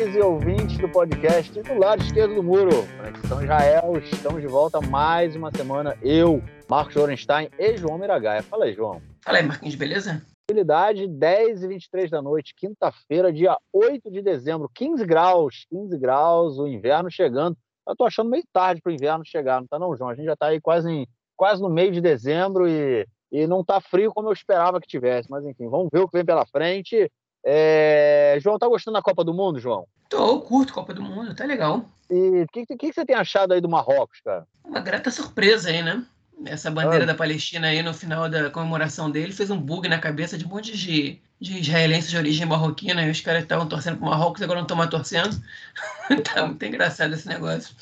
ouvintes e ouvintes do podcast do lado esquerdo do muro. Conexão Israel, estamos de volta mais uma semana. Eu, Marcos Orenstein e João Miragaia. Fala aí, João. Fala aí, Marquinhos, beleza? Tranquilidade, 10 e 23 da noite, quinta-feira, dia 8 de dezembro, 15 graus, 15 graus, o inverno chegando. Eu tô achando meio tarde para o inverno chegar, não tá não, João? A gente já tá aí quase, em, quase no meio de dezembro e, e não tá frio como eu esperava que tivesse. Mas enfim, vamos ver o que vem pela frente. É... João, tá gostando da Copa do Mundo, João? Tô, curto Copa do Mundo, tá legal. E o que, que, que, você tem achado aí do Marrocos, cara? Uma grata surpresa aí, né? Essa bandeira ah. da Palestina aí no final da comemoração dele fez um bug na cabeça de um monte de, de israelenses de origem marroquina e os caras estavam torcendo pro Marrocos e agora não estão mais torcendo. tá muito engraçado esse negócio.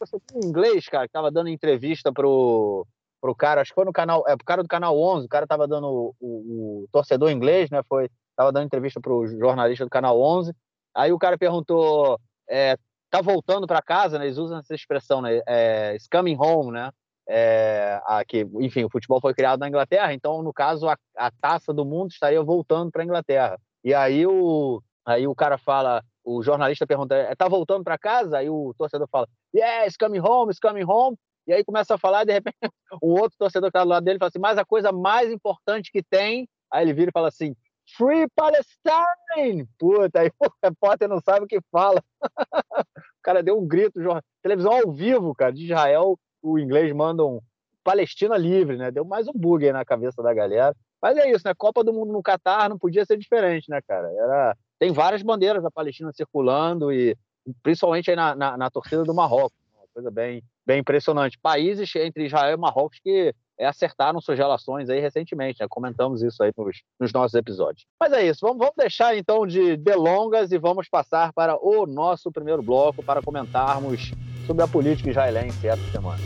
Você tem inglês, cara, que tava dando entrevista pro, pro cara, acho que foi no canal, é pro cara do canal 11, o cara tava dando o, o, o torcedor inglês, né? Foi estava dando entrevista para o jornalista do Canal 11. Aí o cara perguntou: é, tá voltando para casa? Né? Eles usam essa expressão, né? É, coming home, né? É, aqui, enfim, o futebol foi criado na Inglaterra, então, no caso, a, a taça do mundo estaria voltando para a Inglaterra. E aí o, aí o cara fala, o jornalista pergunta: é, tá voltando para casa? Aí o torcedor fala: Yes, coming home, it's coming home. E aí começa a falar, de repente, um outro torcedor que está do lado dele fala assim: Mas a coisa mais importante que tem. Aí ele vira e fala assim: Free Palestine! Puta, aí o repórter não sabe o que fala. o cara deu um grito, televisão ao vivo, cara, de Israel, o inglês manda um Palestina livre, né? Deu mais um bug aí na cabeça da galera. Mas é isso, né? Copa do Mundo no Catar não podia ser diferente, né, cara? Era... Tem várias bandeiras da Palestina circulando e principalmente aí na, na, na torcida do Marrocos. Uma coisa bem, bem impressionante. Países entre Israel e Marrocos que é, acertaram suas relações aí recentemente, né? comentamos isso aí nos, nos, nossos episódios. Mas é isso, vamos, vamos deixar então de delongas e vamos passar para o nosso primeiro bloco para comentarmos sobre a política israelense essa semana.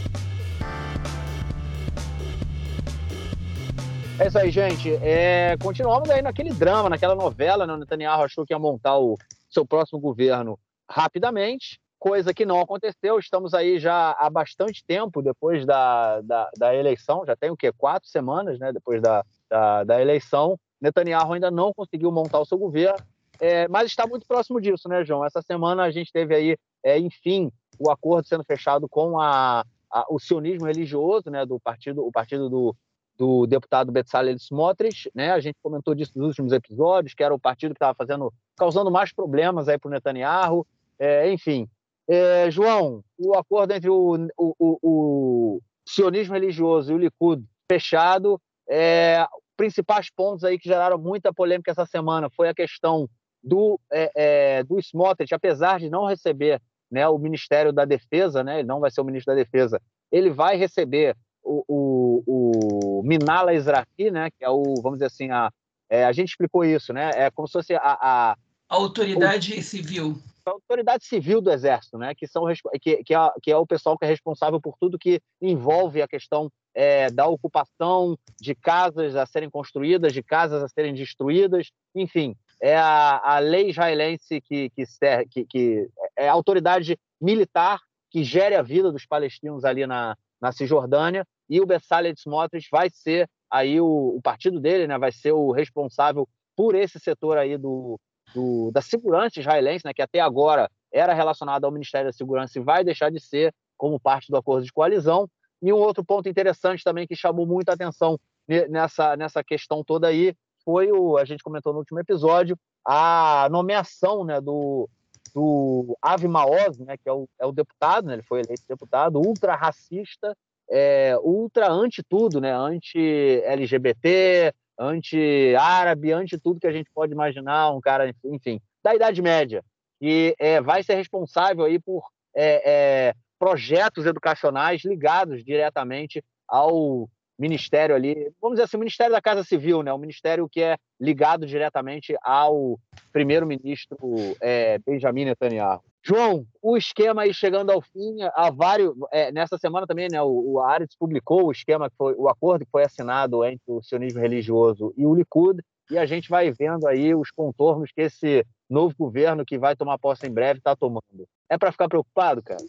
É isso aí, gente. É, continuamos aí naquele drama, naquela novela, né? O Netanyahu achou que ia montar o seu próximo governo rapidamente coisa que não aconteceu. Estamos aí já há bastante tempo depois da, da, da eleição, já tem o quê? Quatro semanas né, depois da, da, da eleição. Netanyahu ainda não conseguiu montar o seu governo, é, mas está muito próximo disso, né, João? Essa semana a gente teve aí, é, enfim, o acordo sendo fechado com a, a, o sionismo religioso, né, do partido, o partido do, do deputado Betzalel Smotrich, né? A gente comentou disso nos últimos episódios, que era o partido que estava fazendo, causando mais problemas aí para o Netanyahu. É, enfim, é, João, o acordo entre o, o, o, o, sionismo religioso e o Likud fechado, é, principais pontos aí que geraram muita polêmica essa semana foi a questão do, é, é, do Smotrich, apesar de não receber né, o Ministério da Defesa, né, ele não vai ser o ministro da Defesa, ele vai receber o, o, o Minala Ezrahi, né, que é o, vamos dizer assim, a, é, a gente explicou isso, né, é como se fosse a... a, a autoridade o, civil a autoridade civil do Exército, né? que, são, que, que, é, que é o pessoal que é responsável por tudo que envolve a questão é, da ocupação de casas a serem construídas, de casas a serem destruídas, enfim, é a, a lei israelense que, que, que, que é a autoridade militar que gere a vida dos palestinos ali na, na Cisjordânia, e o Bessalel Smotrich vai ser aí o, o partido dele, né, vai ser o responsável por esse setor aí do, do, da segurança israelense, né, que até agora era relacionada ao Ministério da Segurança e vai deixar de ser como parte do acordo de coalizão. E um outro ponto interessante também que chamou muita atenção nessa, nessa questão toda aí foi o, a gente comentou no último episódio, a nomeação né, do, do Avi Maoz, né, que é o, é o deputado, né, ele foi eleito deputado, ultra racista, é, ultra anti tudo, né, anti LGBT, anti-árabe, anti tudo que a gente pode imaginar, um cara, enfim, da Idade Média, que é, vai ser responsável aí por é, é, projetos educacionais ligados diretamente ao ministério ali, vamos dizer assim, o Ministério da Casa Civil, né? O ministério que é ligado diretamente ao primeiro-ministro é, Benjamin Netanyahu. João, o esquema aí chegando ao fim, há vários, é, nessa semana também, né, o, o Aretz publicou o esquema, que foi, o acordo que foi assinado entre o sionismo religioso e o Likud, e a gente vai vendo aí os contornos que esse novo governo que vai tomar posse em breve está tomando. É para ficar preocupado, cara?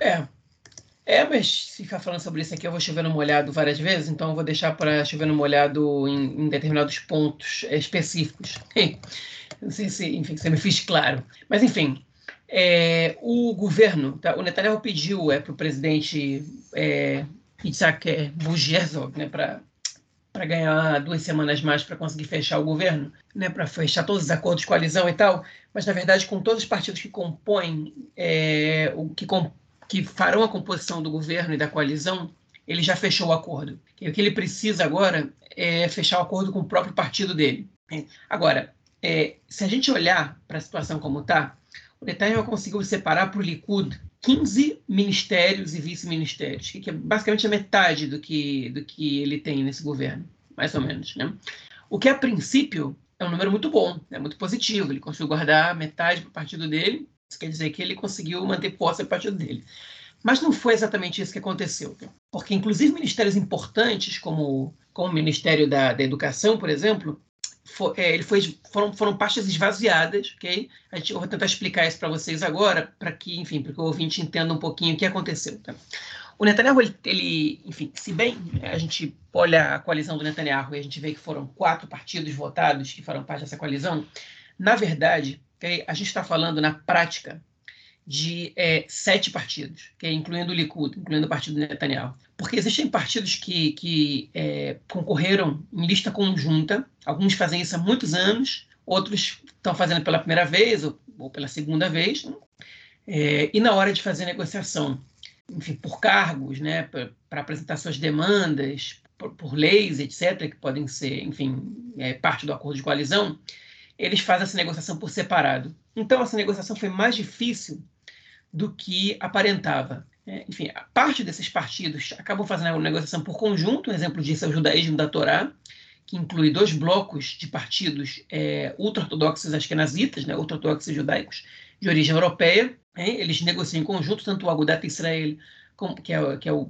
É. É, mas se ficar falando sobre isso aqui, eu vou chover no molhado várias vezes, então eu vou deixar para chover no molhado em, em determinados pontos específicos. Não sei se, enfim, você me fiz claro. Mas, enfim, é, o governo, tá, o Netanyahu pediu é, para o presidente é, Itzhak Buzherzog, né, para para ganhar duas semanas mais para conseguir fechar o governo, né, para fechar todos os acordos de coalizão e tal, mas na verdade com todos os partidos que compõem é, o que, com, que farão a composição do governo e da coalizão, ele já fechou o acordo. E o que ele precisa agora é fechar o acordo com o próprio partido dele. Agora, é, se a gente olhar para a situação como está, o Netanyahu conseguiu separar para o Likud 15 ministérios e vice-ministérios, que é basicamente a metade do que, do que ele tem nesse governo, mais ou menos. Né? O que, a princípio, é um número muito bom, é muito positivo. Ele conseguiu guardar metade para o partido dele, isso quer dizer que ele conseguiu manter posse do partido dele. Mas não foi exatamente isso que aconteceu. Porque, inclusive, ministérios importantes, como, como o Ministério da, da Educação, por exemplo, for, é, ele foi, foram, foram pastas esvaziadas, ok? A gente, eu vou tentar explicar isso para vocês agora, para que, enfim, para que o ouvinte entenda um pouquinho o que aconteceu. Tá? O Netanyahu, ele, ele, enfim, se bem a gente olha a coalizão do Netanyahu e a gente vê que foram quatro partidos votados que foram parte dessa coalizão, na verdade, okay, a gente está falando na prática de é, sete partidos, okay, incluindo o Likud, incluindo o partido do Netanyahu. Porque existem partidos que, que é, concorreram em lista conjunta, alguns fazem isso há muitos anos, outros estão fazendo pela primeira vez ou, ou pela segunda vez, né? é, e na hora de fazer negociação, enfim, por cargos, né, para apresentar suas demandas, por, por, leis, etc., que podem ser, enfim, é, parte do acordo de coalizão, eles fazem essa negociação por separado. Então, essa negociação foi mais difícil do que aparentava. É, enfim, parte desses partidos acabam fazendo a negociação por conjunto, um exemplo disso é o judaísmo da Torá, que inclui dois blocos de partidos é, ultra-ortodoxos askenazitas, né, ultra-ortodoxos judaicos de origem europeia. É, eles negociam em conjunto, tanto o Agudat Israel, como, que, é, que é o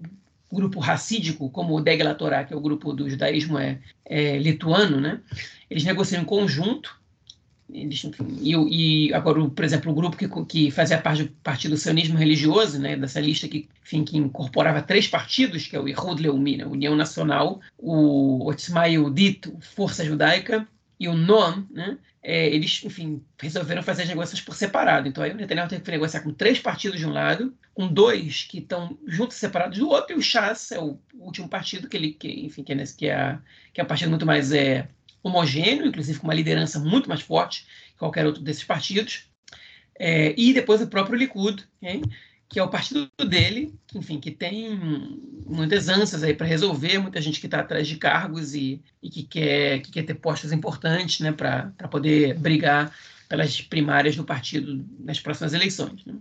grupo racídico, como o Degla Torá, que é o grupo do judaísmo é, é, lituano, né? eles negociam em conjunto eles, e, e, agora, por exemplo, o grupo que, que fazia parte, parte do sionismo religioso, né, dessa lista que, enfim, que incorporava três partidos, que é o Ihud Leumi, né, União Nacional, o Otzma Yehudit, Força Judaica, e o Noam, né, é, eles, enfim, resolveram fazer as negociações por separado. Então, aí o Netanyahu teve que negociar com três partidos de um lado, com dois que estão juntos separados do outro, e o Chas é o último partido que ele, que, enfim, que é, que é, que é um partido muito mais é, homogêneo, inclusive com uma liderança muito mais forte que qualquer outro desses partidos. É, e depois o próprio Likud, hein, que é o partido dele, que, enfim, que tem muitas ânsias aí para resolver, muita gente que está atrás de cargos e, e, que, quer, que quer ter postos importantes né, para poder brigar pelas primárias do partido nas próximas eleições. Né?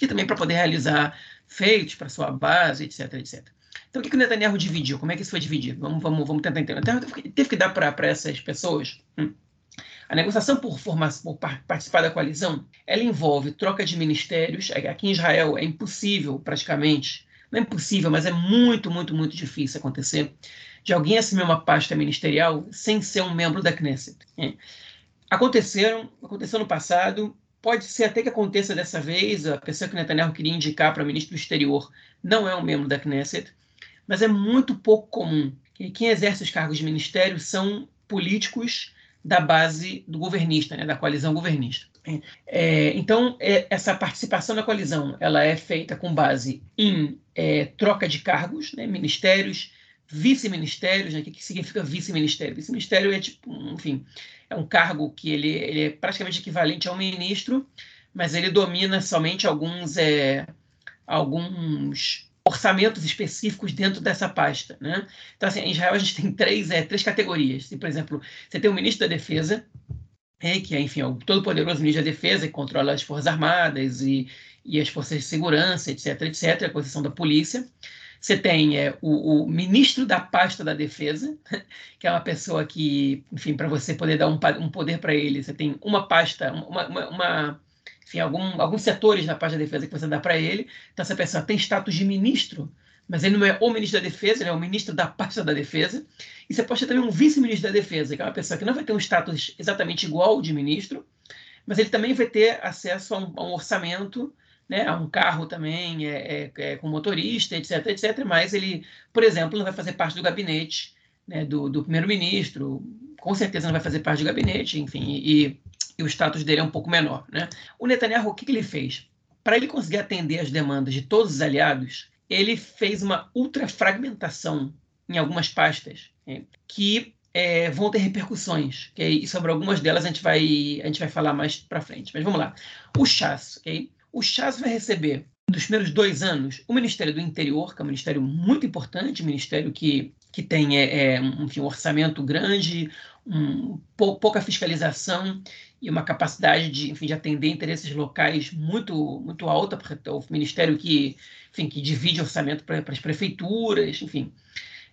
E também para poder realizar feitos para sua base, etc, etc. Então, o que, que o Netanyahu dividiu? Como é que isso foi dividido? Vamos, vamos, vamos tentar entender. O Netanyahu teve que dar para essas pessoas. Hum. A negociação por, formar, por participar da coalizão, ela envolve troca de ministérios. Aqui em Israel é impossível, praticamente, não é impossível, mas é muito, muito, muito difícil acontecer, de alguém assumir uma pasta ministerial sem ser um membro da Knesset. É. Aconteceram, aconteceu no passado, pode ser até que aconteça dessa vez, a pessoa que o Netanyahu queria indicar para ministro do exterior não é um membro da Knesset, mas é muito pouco comum. Quem exerce os cargos de ministério são políticos da base do governista, né, da coalizão governista. É, então, é, essa participação na coalizão ela é feita com base em é, troca de cargos, né, ministérios, vice-ministérios. Né, o que, que significa vice-ministério? Vice-ministério é tipo, enfim, é um cargo que ele, ele, é praticamente equivalente a um ministro, mas ele domina somente alguns, é, alguns orçamentos específicos dentro dessa pasta. Né? Então, assim, em Israel a gente tem três, é, três categorias. Assim, por exemplo, você tem o ministro da Defesa, é, que é, enfim, é o todo-poderoso ministro da Defesa, que controla as Forças Armadas e, e as Forças de Segurança, etc., etc., a posição da polícia. Você tem é, o, o, ministro da pasta da defesa, que é uma pessoa que, enfim, para você poder dar um, um poder para ele, você tem uma pasta, uma, uma, uma enfim, algum, alguns setores na parte da defesa que você dá para ele. Então, essa pessoa tem status de ministro, mas ele não é o ministro da defesa, ele é o ministro da pasta da defesa. E você pode ter também um vice-ministro da defesa, que é uma pessoa que não vai ter um status exatamente igual de ministro, mas ele também vai ter acesso a um, a um orçamento né, um carro também é, é, é, com motorista, etc, etc, mas ele, por exemplo, não vai fazer parte do gabinete né, do, do primeiro-ministro, com certeza não vai fazer parte do gabinete, enfim, e, e, o status dele é um pouco menor. Né? O Netanyahu, o que, que ele fez? Para ele conseguir atender as demandas de todos os aliados, ele fez uma ultrafragmentação em algumas pastas né, que é, vão ter repercussões, okay? e sobre algumas delas a gente vai, a gente vai falar mais para frente. Mas vamos lá. O Chas, okay? o Chas vai receber nos primeiros dois anos o Ministério do Interior, que é um ministério muito importante, um ministério que, que tem é, é, enfim, um orçamento grande, um, pouca fiscalização e uma capacidade de, enfim, de atender interesses locais muito, muito alta, porque é o ministério que, enfim, que divide orçamento para as prefeituras, enfim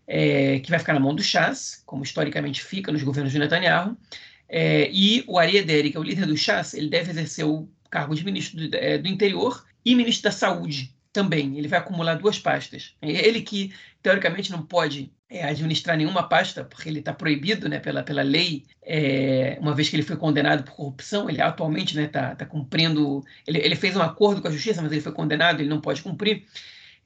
é, que vai ficar na mão do Chas, como historicamente fica nos governos de Netanyahu, é, e o Ari que é o líder do Chas, ele deve exercer o cargo de ministro do, é, do Interior e ministro da Saúde também. Ele vai acumular duas pastas. É ele que, teoricamente, não pode é, administrar nenhuma pasta, porque ele está proibido né, pela, pela lei, é, uma vez que ele foi condenado por corrupção. Ele atualmente está né, tá, tá cumprindo. Ele, ele fez um acordo com a justiça, mas ele foi condenado, ele não pode cumprir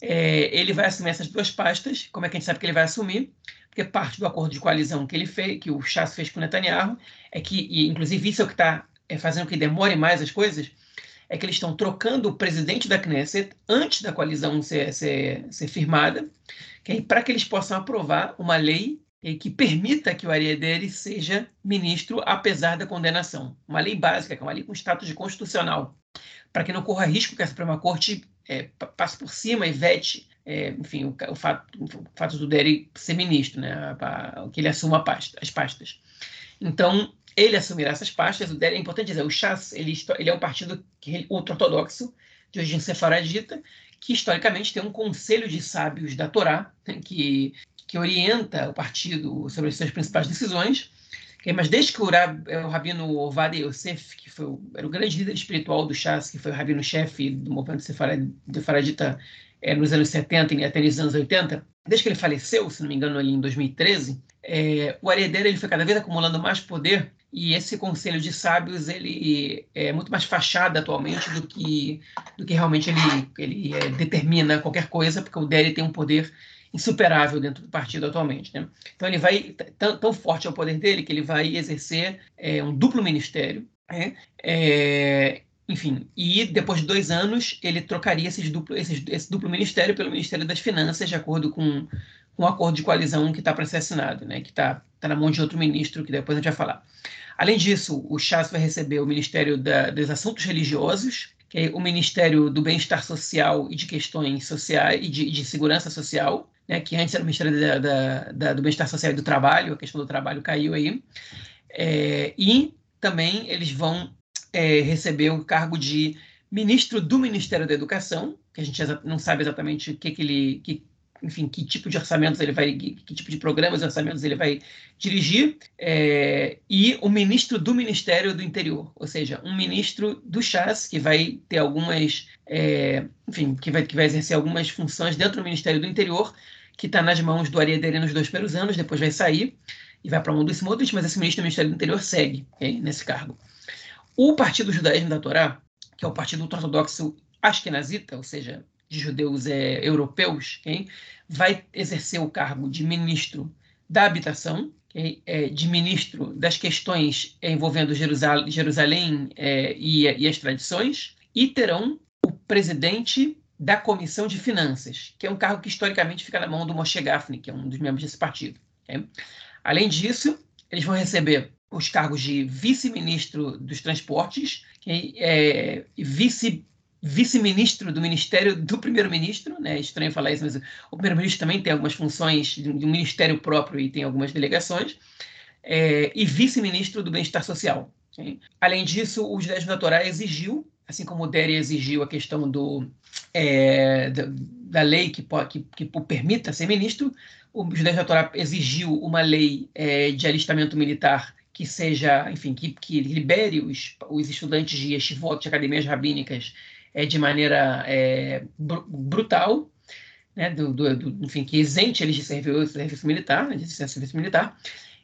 é, ele vai assumir essas duas pastas. Como é que a gente sabe que ele vai assumir? Porque parte do acordo de coalizão que ele fez, que o Chas fez com o Netanyahu, é que, e inclusive isso é o que está é, fazendo que demore mais as coisas, é que eles estão trocando o presidente da Knesset antes da coalizão ser, ser, ser firmada, para que eles possam aprovar uma lei que permita que o Ariadne seja ministro apesar da condenação. Uma lei básica, que é uma lei com status constitucional, para que não corra risco que a Suprema Corte é, passe por cima e vete, é, enfim, o, o, fato, o, fato, do Derry ser ministro, né, que ele assuma pasta, as pastas. Então, ele assumirá essas pastas. O Derry, é importante dizer, o Chas, ele, ele é um partido ultra-ortodoxo, de origem sefaradita, que historicamente tem um conselho de sábios da Torá, que, que orienta o partido sobre as suas principais decisões. Mas desde que o, é, o Rabino Ovadia Yosef, que foi o, era o grande líder espiritual do Chas, que foi o rabino-chefe do movimento sefaradita é, nos anos 70 e até nos anos 80, desde que ele faleceu, se não me engano, ali em 2013, é, o Aredeira ele foi cada vez acumulando mais poder e esse conselho de sábios ele é muito mais fachada atualmente do que do que realmente ele ele é, determina qualquer coisa porque o Deri tem um poder insuperável dentro do partido atualmente. Né? Então ele vai tão, tão forte é o poder dele que ele vai exercer é, um duplo ministério. Né? É, enfim, e depois de dois anos ele trocaria esses duplo, esses, esse duplo ministério pelo Ministério das Finanças, de acordo com, o acordo de coalizão que está para ser assinado, né? que está tá na mão de outro ministro, que depois a gente vai falar. Além disso, o Chas vai receber o Ministério da, dos Assuntos Religiosos, que é o Ministério do Bem-Estar Social e de Questões Sociais e de, de Segurança Social, né, que antes era o Ministério da, da, da, do Bem-Estar Social e do Trabalho, a questão do trabalho caiu aí. É, e também eles vão é, receber o cargo de ministro do Ministério da Educação, que a gente não sabe exatamente o que, que ele. Que, enfim, que tipo de orçamentos ele vai, que, tipo de programas e orçamentos ele vai dirigir, é, e o ministro do Ministério do Interior, ou seja, um ministro do Chas que vai ter algumas, é, enfim, que vai, que vai exercer algumas funções dentro do Ministério do Interior, que está nas mãos do Ariadere nos dois primeiros anos, depois vai sair e vai para a mão do Smotrich, mas esse ministro do Ministério do Interior segue okay, nesse cargo. O Partido Judaísmo da Torá, que é o partido ortodoxo ashkenazita, ou seja, de judeus é, europeus, okay, vai exercer o cargo de ministro da habitação, okay, é, de ministro das questões envolvendo Jerusalém, Jerusalém é, e, e as tradições, e terão o presidente da Comissão de Finanças, que é um cargo que historicamente fica na mão do Moshe Gafni, que é um dos membros desse partido. Okay? Além disso, eles vão receber os cargos de vice-ministro dos transportes, okay? é, vice vice-ministro do Ministério do Primeiro-Ministro, né? É estranho falar isso, mas o Primeiro-Ministro também tem algumas funções de um ministério próprio e tem algumas delegações, é, e vice-ministro do Bem-Estar Social. Okay? Além disso, o da Torá exigiu assim como o Deri exigiu a questão do, é, da, da, lei que, que, que, permita ser ministro, o da Torá exigiu uma lei é, de alistamento militar que seja, enfim, que, que libere os, os estudantes de yeshivot, de academias rabínicas, é, de maneira é, br brutal, né, do, do, do, enfim, que isente eles de serviço, militar, né, de serviço militar.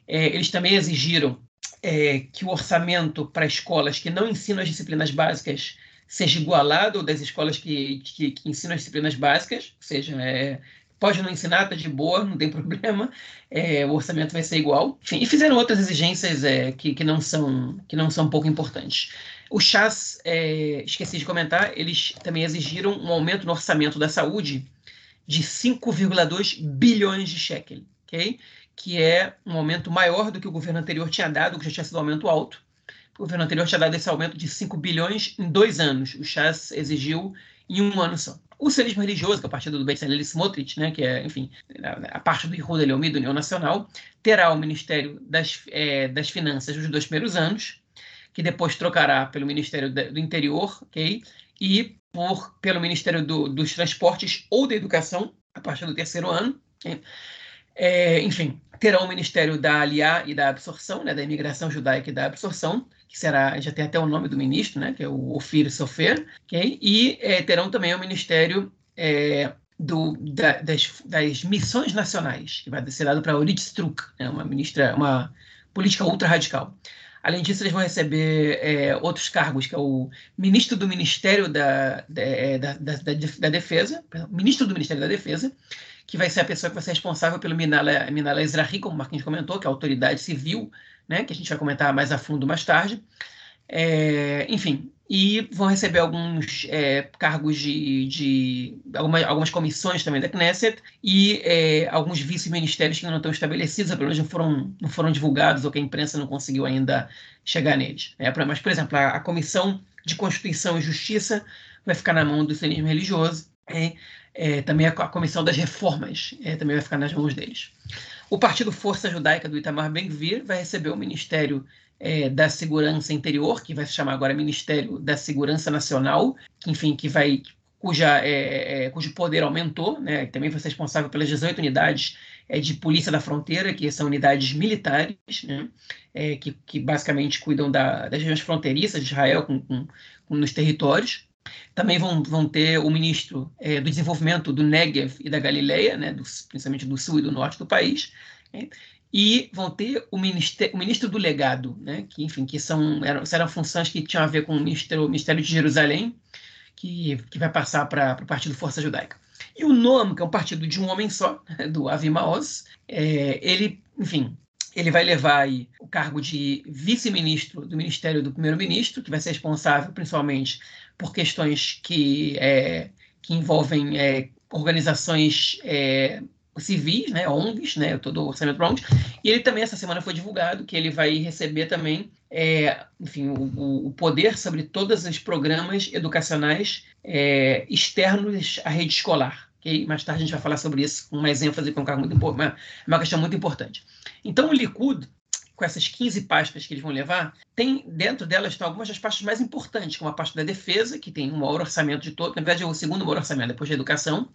É, eles também exigiram é, que o orçamento para escolas que não ensinam as disciplinas básicas seja igualado ao das escolas que, que, que ensinam as disciplinas básicas, ou seja, é, pode não ensinar, tá de boa, não tem problema, é, o orçamento vai ser igual. Enfim, e fizeram outras exigências é, que, que, não são, que não são pouco importantes. O Chas, é, esqueci de comentar, eles também exigiram um aumento no orçamento da saúde de 5,2 bilhões de shekel, ok? que é um aumento maior do que o governo anterior tinha dado, que já tinha sido um aumento alto. O governo anterior tinha dado esse aumento de 5 bilhões em dois anos. O Chas exigiu em um ano só. O socialismo religioso, que é o partido do Bezalel Smotrich, né, que é, enfim, a parte do Yehuda Leomi, do União Nacional, terá o Ministério das, é, das Finanças nos dois primeiros anos, que depois trocará pelo Ministério do Interior, ok? E por, pelo Ministério do, dos Transportes ou da Educação, a partir do terceiro ano. Okay? É, enfim, terá o Ministério da Aliá e da Absorção, né, da Imigração Judaica e da Absorção, que será, já tem até o nome do ministro, né, que é o Ofir Sofer, okay? e é, terão também o Ministério é, do, da, das, das, Missões Nacionais, que vai ser dado para Orit Struk, né, uma ministra, uma política ultra radical. Além disso, eles vão receber é, outros cargos, que é o ministro do Ministério da, é, da, da, da, da Defesa, ministro do Ministério da Defesa, que vai ser a pessoa que vai ser responsável pelo Minala, Minala Ezrahi, como o Marquinhos comentou, que é a autoridade civil né, que a gente vai comentar mais a fundo mais tarde. É, enfim, e vão receber alguns é, cargos de, de algumas, algumas, comissões também da Knesset e é, alguns vice-ministérios que ainda não estão estabelecidos, pelo menos não foram, não foram divulgados ou que a imprensa não conseguiu ainda chegar neles. É, mas, por exemplo, a, a Comissão de Constituição e Justiça vai ficar na mão do sionismo religioso. É, é, também a, a, Comissão das Reformas é, também vai ficar nas mãos deles. O Partido Força Judaica do Itamar Ben-Gvir vai receber o Ministério é, da Segurança Interior, que vai se chamar agora Ministério da Segurança Nacional, que, enfim, que vai cuja, é, é, cujo poder aumentou, né, também vai ser responsável pelas 18 unidades é, de polícia da fronteira, que são unidades militares, né, é, que, que, basicamente cuidam da, das regiões fronteiriças de Israel com, com, com, nos territórios. Também vão, vão ter o ministro é, do desenvolvimento do Negev e da Galileia, né, do, principalmente do sul e do norte do país, né, e vão ter o, o ministro do legado, né, que enfim que são eram, eram funções que tinham a ver com o ministério, o ministério de Jerusalém, que, que vai passar para o Partido Força Judaica. E o NOAM, que é um partido de um homem só, do Avi Maoz, é, ele, enfim, ele vai levar aí o cargo de vice-ministro do Ministério do Primeiro-Ministro, que vai ser responsável principalmente por questões que, é, que envolvem é, organizações é, civis, né, ONGs, né, todo o orçamento para ONGs, e ele também, essa semana foi divulgado que ele vai receber também, é, enfim, o, o, poder sobre todos os programas educacionais é, externos à rede escolar. Okay? Mais tarde a gente vai falar sobre isso com mais ênfase, com um cargo muito, uma, uma questão muito importante. Então, o Likud, com essas 15 pastas que eles vão levar, tem dentro delas estão algumas das pastas mais importantes, como a pasta da defesa, que tem um maior orçamento de todo, na verdade é o segundo maior orçamento depois da educação,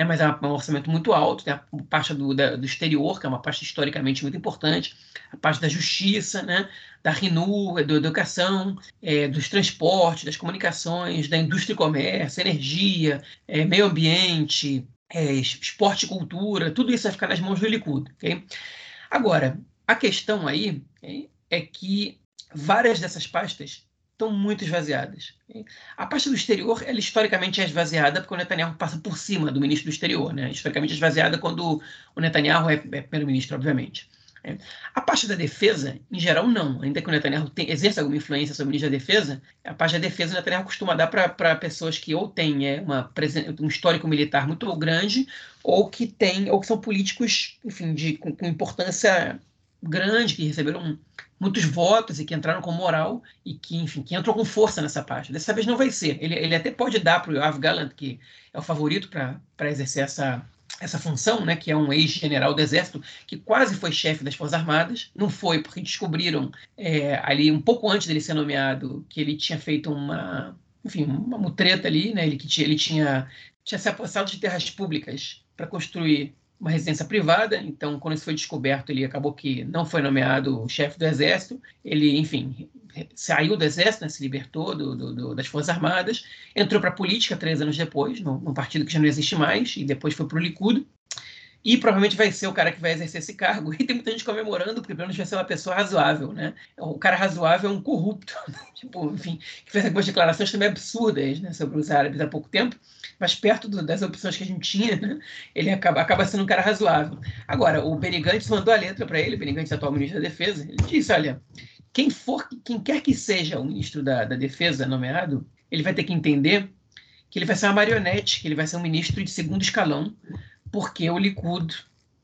né, mas é um orçamento muito alto, tem a pasta do, da, do exterior, que é uma pasta historicamente muito importante, a pasta da justiça, né, da RINU, da educação, é, dos transportes, das comunicações, da indústria e comércio, energia, é, meio ambiente, é, esporte e cultura, tudo isso vai ficar nas mãos do Likud. Okay? Agora, a questão aí é que várias dessas pastas estão muito esvaziadas. A pasta do exterior, ela historicamente é esvaziada porque o Netanyahu passa por cima do ministro do exterior, né? Historicamente é esvaziada quando o Netanyahu é, é primeiro-ministro, obviamente. A pasta da defesa, em geral, não. Ainda que o Netanyahu tem, exerça alguma influência sobre o ministro da defesa, a pasta da defesa o Netanyahu costuma dar para pessoas que ou têm é, uma, um histórico militar muito grande ou que têm, ou que são políticos, enfim, de, com, com importância grande, que receberam muitos votos e que entraram com moral e que, enfim, que entrou com força nessa parte. Dessa vez não vai ser. Ele, ele até pode dar para o Yoav Gallant, que é o favorito para exercer essa, essa função, né, que é um ex-general do Exército, que quase foi chefe das Forças Armadas. Não foi, porque descobriram é, ali, um pouco antes dele ser nomeado, que ele tinha feito uma, enfim, uma mutreta ali, né, ele, que ele tinha, tinha se apossado de terras públicas para construir uma residência privada, então quando isso foi descoberto, ele acabou que não foi nomeado chefe do exército, ele, enfim, saiu do exército, né, se libertou do, do, do, das Forças Armadas, entrou para a política três anos depois, num, partido que já não existe mais, e depois foi para o Likud, e provavelmente vai ser o cara que vai exercer esse cargo. E tem muita gente comemorando, porque pelo menos vai ser uma pessoa razoável, né? O cara razoável é um corrupto, tipo, enfim, que fez algumas declarações também absurdas né, sobre os árabes há pouco tempo, mas perto do, das opções que a gente tinha, né, ele acaba, acaba sendo um cara razoável. Agora, o Benny Gantz mandou a letra para ele, o Benny Gantz, atual ministro da Defesa, ele disse, olha, quem for, quem quer que seja o ministro da, da Defesa nomeado, ele vai ter que entender que ele vai ser uma marionete, que ele vai ser um ministro de segundo escalão, porque o Likud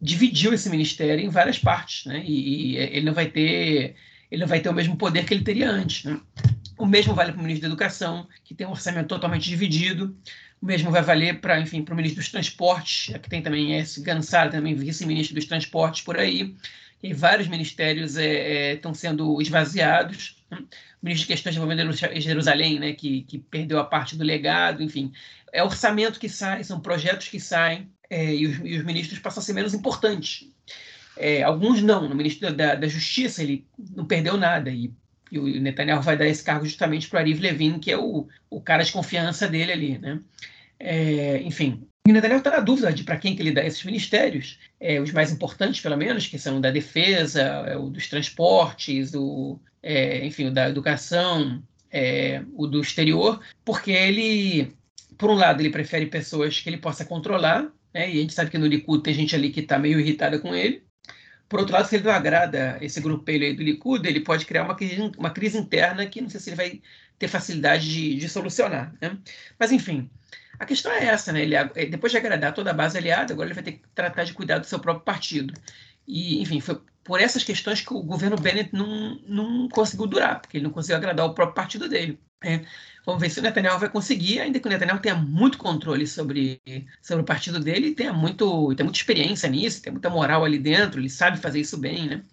dividiu esse ministério em várias partes, né? E, e, ele não vai ter ele não vai ter o mesmo poder que ele teria antes. Né? O mesmo vale para o ministro da Educação, que tem um orçamento totalmente dividido. O mesmo vai valer para, enfim, para o ministro dos Transportes, que tem também esse Gansar, também vice-ministro dos Transportes por aí. E vários ministérios estão é, é, sendo esvaziados. Né? O ministro de Questões de Jerusalém, né, que, que perdeu a parte do legado, enfim. É orçamento que sai, são projetos que saem, é, e, os, e, os, ministros passam a ser menos importantes. É, alguns não. No ministro da, da, Justiça, ele não perdeu nada. E, e, o Netanyahu vai dar esse cargo justamente para o Ariv Levin, que é o, o cara de confiança dele ali. Né? É, enfim, o Netanyahu está na dúvida de para quem que ele dá esses ministérios, é, os mais importantes, pelo menos, que são o da defesa, é, o dos transportes, o, é, enfim, o da educação, é, o do exterior, porque ele, por um lado, ele prefere pessoas que ele possa controlar, né? e a gente sabe que no Likud tem gente ali que está meio irritada com ele. Por outro lado, se ele não agrada esse grupelho aí do Likud, ele pode criar uma crise, uma crise interna que não sei se ele vai ter facilidade de, de solucionar. Né? Mas, enfim, a questão é essa, né? Ele, depois de agradar toda a base aliada, agora ele vai ter que tratar de cuidar do seu próprio partido. E, enfim, foi por essas questões que o governo Bennett não, não conseguiu durar, porque ele não conseguiu agradar o próprio partido dele. Né? Vamos ver se o Netanyahu vai conseguir, ainda que o Netanyahu tenha muito controle sobre, sobre o partido dele, tenha, muito, tenha muita experiência nisso, tem muita moral ali dentro, ele sabe fazer isso bem, né?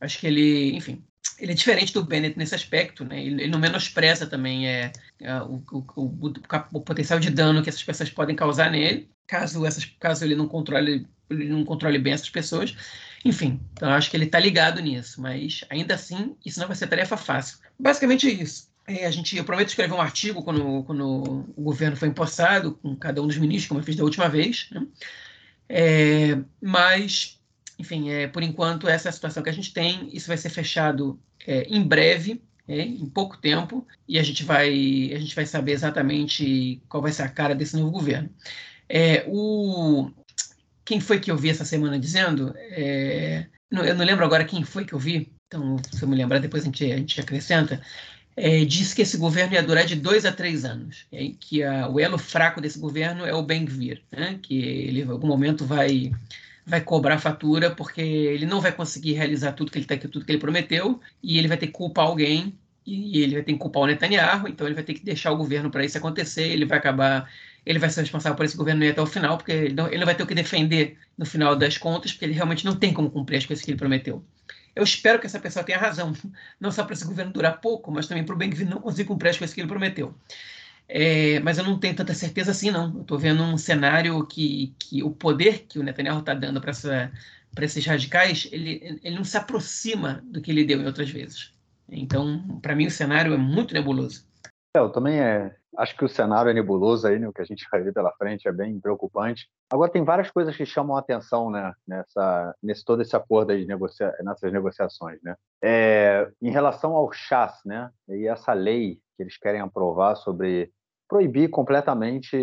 Acho que ele, enfim, ele é diferente do Bennett nesse aspecto, né? Ele, ele não menospreza também é, é o, o, o, o, potencial de dano que essas pessoas podem causar nele, caso, essas, caso ele não controle ele não controle bem essas pessoas. Enfim, então acho que ele está ligado nisso, mas ainda assim isso não vai ser tarefa fácil. Basicamente é isso. É, a gente, eu prometo escrever um artigo quando, quando o governo foi empossado, com cada um dos ministros, como eu fiz da última vez. Né? É, mas, enfim, é, por enquanto, essa é a situação que a gente tem. Isso vai ser fechado é, em breve, é, em pouco tempo, e a gente, vai, a gente vai saber exatamente qual vai ser a cara desse novo governo. É, o, quem foi que eu vi essa semana dizendo? É, eu não lembro agora quem foi que eu vi, então, se eu me lembrar, depois a gente, a gente acrescenta. É, disse que esse governo ia durar de dois a três anos, é, que a, o elo fraco desse governo é o Ben-Gvir, né, que ele em algum momento vai vai cobrar fatura porque ele não vai conseguir realizar tudo que ele tá, tudo que ele prometeu e ele vai ter que culpar alguém e ele vai ter que culpar o Netanyahu, então ele vai ter que deixar o governo para isso acontecer, ele vai acabar ele vai ser responsável por esse governo ir até o final, porque ele não, ele não vai ter o que defender no final das contas, porque ele realmente não tem como cumprir as coisas que ele prometeu. Eu espero que essa pessoa tenha razão, não só para esse governo durar pouco, mas também para o Ben-Gvir não conseguir cumprir as coisas que ele prometeu. É, mas eu não tenho tanta certeza assim, não. Eu estou vendo um cenário que, que o poder que o Netanyahu está dando para esses radicais, ele, ele não se aproxima do que ele deu em outras vezes. Então, para mim, o cenário é muito nebuloso. É, eu também é, acho que o cenário é nebuloso aí, né, o que a gente vai ver pela frente é bem preocupante. Agora, tem várias coisas que chamam a atenção né, nessa, nesse todo esse acordo aí de negocia, nessas negociações. Né? É, em relação ao chás, né, e essa lei que eles querem aprovar sobre proibir completamente,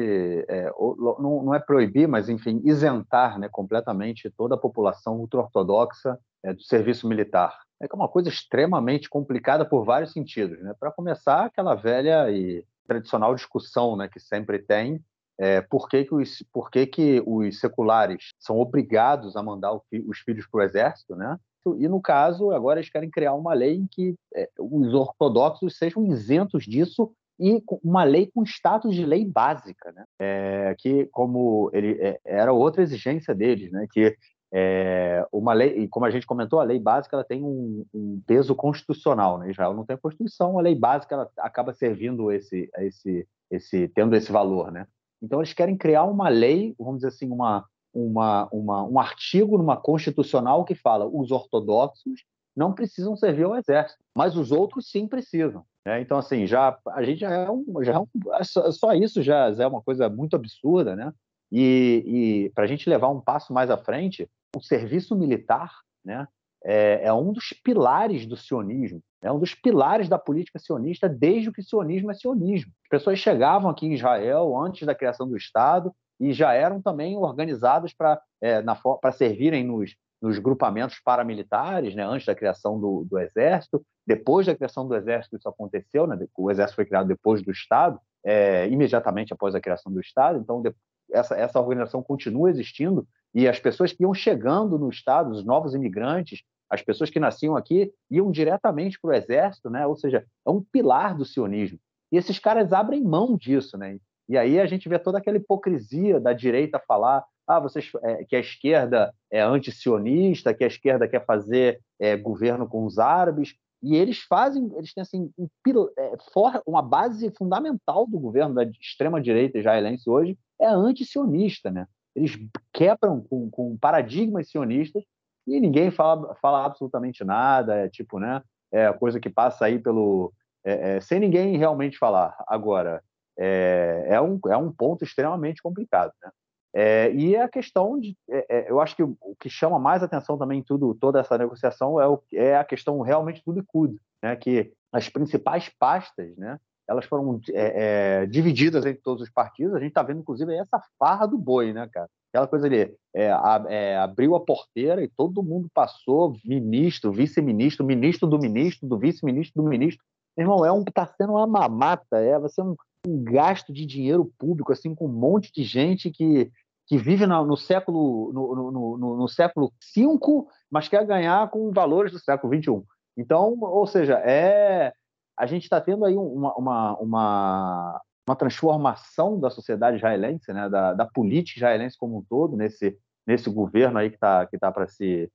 é, não, não, é proibir, mas, enfim, isentar né, completamente toda a população ultra-ortodoxa é, do serviço militar é uma coisa extremamente complicada por vários sentidos. Né? Para começar, aquela velha e tradicional discussão né, que sempre tem, é, por, que, que, os, por que, que os seculares são obrigados a mandar os filhos para o exército, né? E, no caso, agora eles querem criar uma lei em que é, os ortodoxos sejam isentos disso e uma lei com status de lei básica, né? É, que como ele é, era outra exigência deles, né? Que é, uma lei, e como a gente comentou, a lei básica ela tem um, um, peso constitucional. Né? Israel não tem Constituição, a lei básica ela acaba servindo esse, esse, esse, tendo esse valor. Né? Então, eles querem criar uma lei, vamos dizer assim, uma, uma, uma, um artigo numa constitucional que fala os ortodoxos não precisam servir ao exército, mas os outros sim precisam. Né? Então, assim, já a gente já é um, já é um, só isso já é uma coisa muito absurda, né? E, e para a gente levar um passo mais à frente, o serviço militar né, é, é um dos pilares do sionismo, é um dos pilares da política sionista desde que o sionismo é sionismo. As pessoas chegavam aqui em Israel antes da criação do Estado e já eram também organizadas para é, servirem nos, nos grupamentos paramilitares, né, antes da criação do, do, Exército. Depois da criação do Exército, isso aconteceu, né, o Exército foi criado depois do Estado, é, imediatamente após a criação do Estado, então de, essa, essa organização continua existindo e as pessoas que iam chegando no Estado, os novos imigrantes, as pessoas que nasciam aqui, iam diretamente para o Exército, né, ou seja, é um pilar do sionismo. E esses caras abrem mão disso, né? E aí a gente vê toda aquela hipocrisia da direita falar ah, vocês, é, que a esquerda é antisionista, que a esquerda quer fazer é, governo com os árabes, e eles fazem, eles têm assim, um, é, uma base fundamental do governo da extrema-direita israelense hoje é antisionista, né? Eles quebram com, com paradigmas sionistas e ninguém fala, fala absolutamente nada, é tipo, né? É coisa que passa aí pelo... É, é, sem ninguém realmente falar. Agora, é, é, um, é um ponto extremamente complicado, né? É, e a questão de, é, é, eu acho que o, o, que chama mais atenção também em tudo, toda essa negociação é, o, é a questão realmente do Likud, né, que as principais pastas, né, elas foram é, é, divididas entre todos os partidos. A gente está vendo, inclusive, essa farra do boi, né, cara? Aquela coisa ali, é, a, abriu a porteira e todo mundo passou, ministro, vice-ministro, ministro do ministro, do vice-ministro, do ministro. Meu irmão, é um, tá sendo uma mamata, é, vai ser um, um gasto de dinheiro público, assim, com um monte de gente que, que vive no, no século no, no, no século V, mas quer ganhar com valores do século XXI. Então, ou seja, é a gente está tendo aí uma, uma, uma, uma, transformação da sociedade israelense, né, da, da, política israelense como um todo, nesse, nesse governo aí que está que tá para se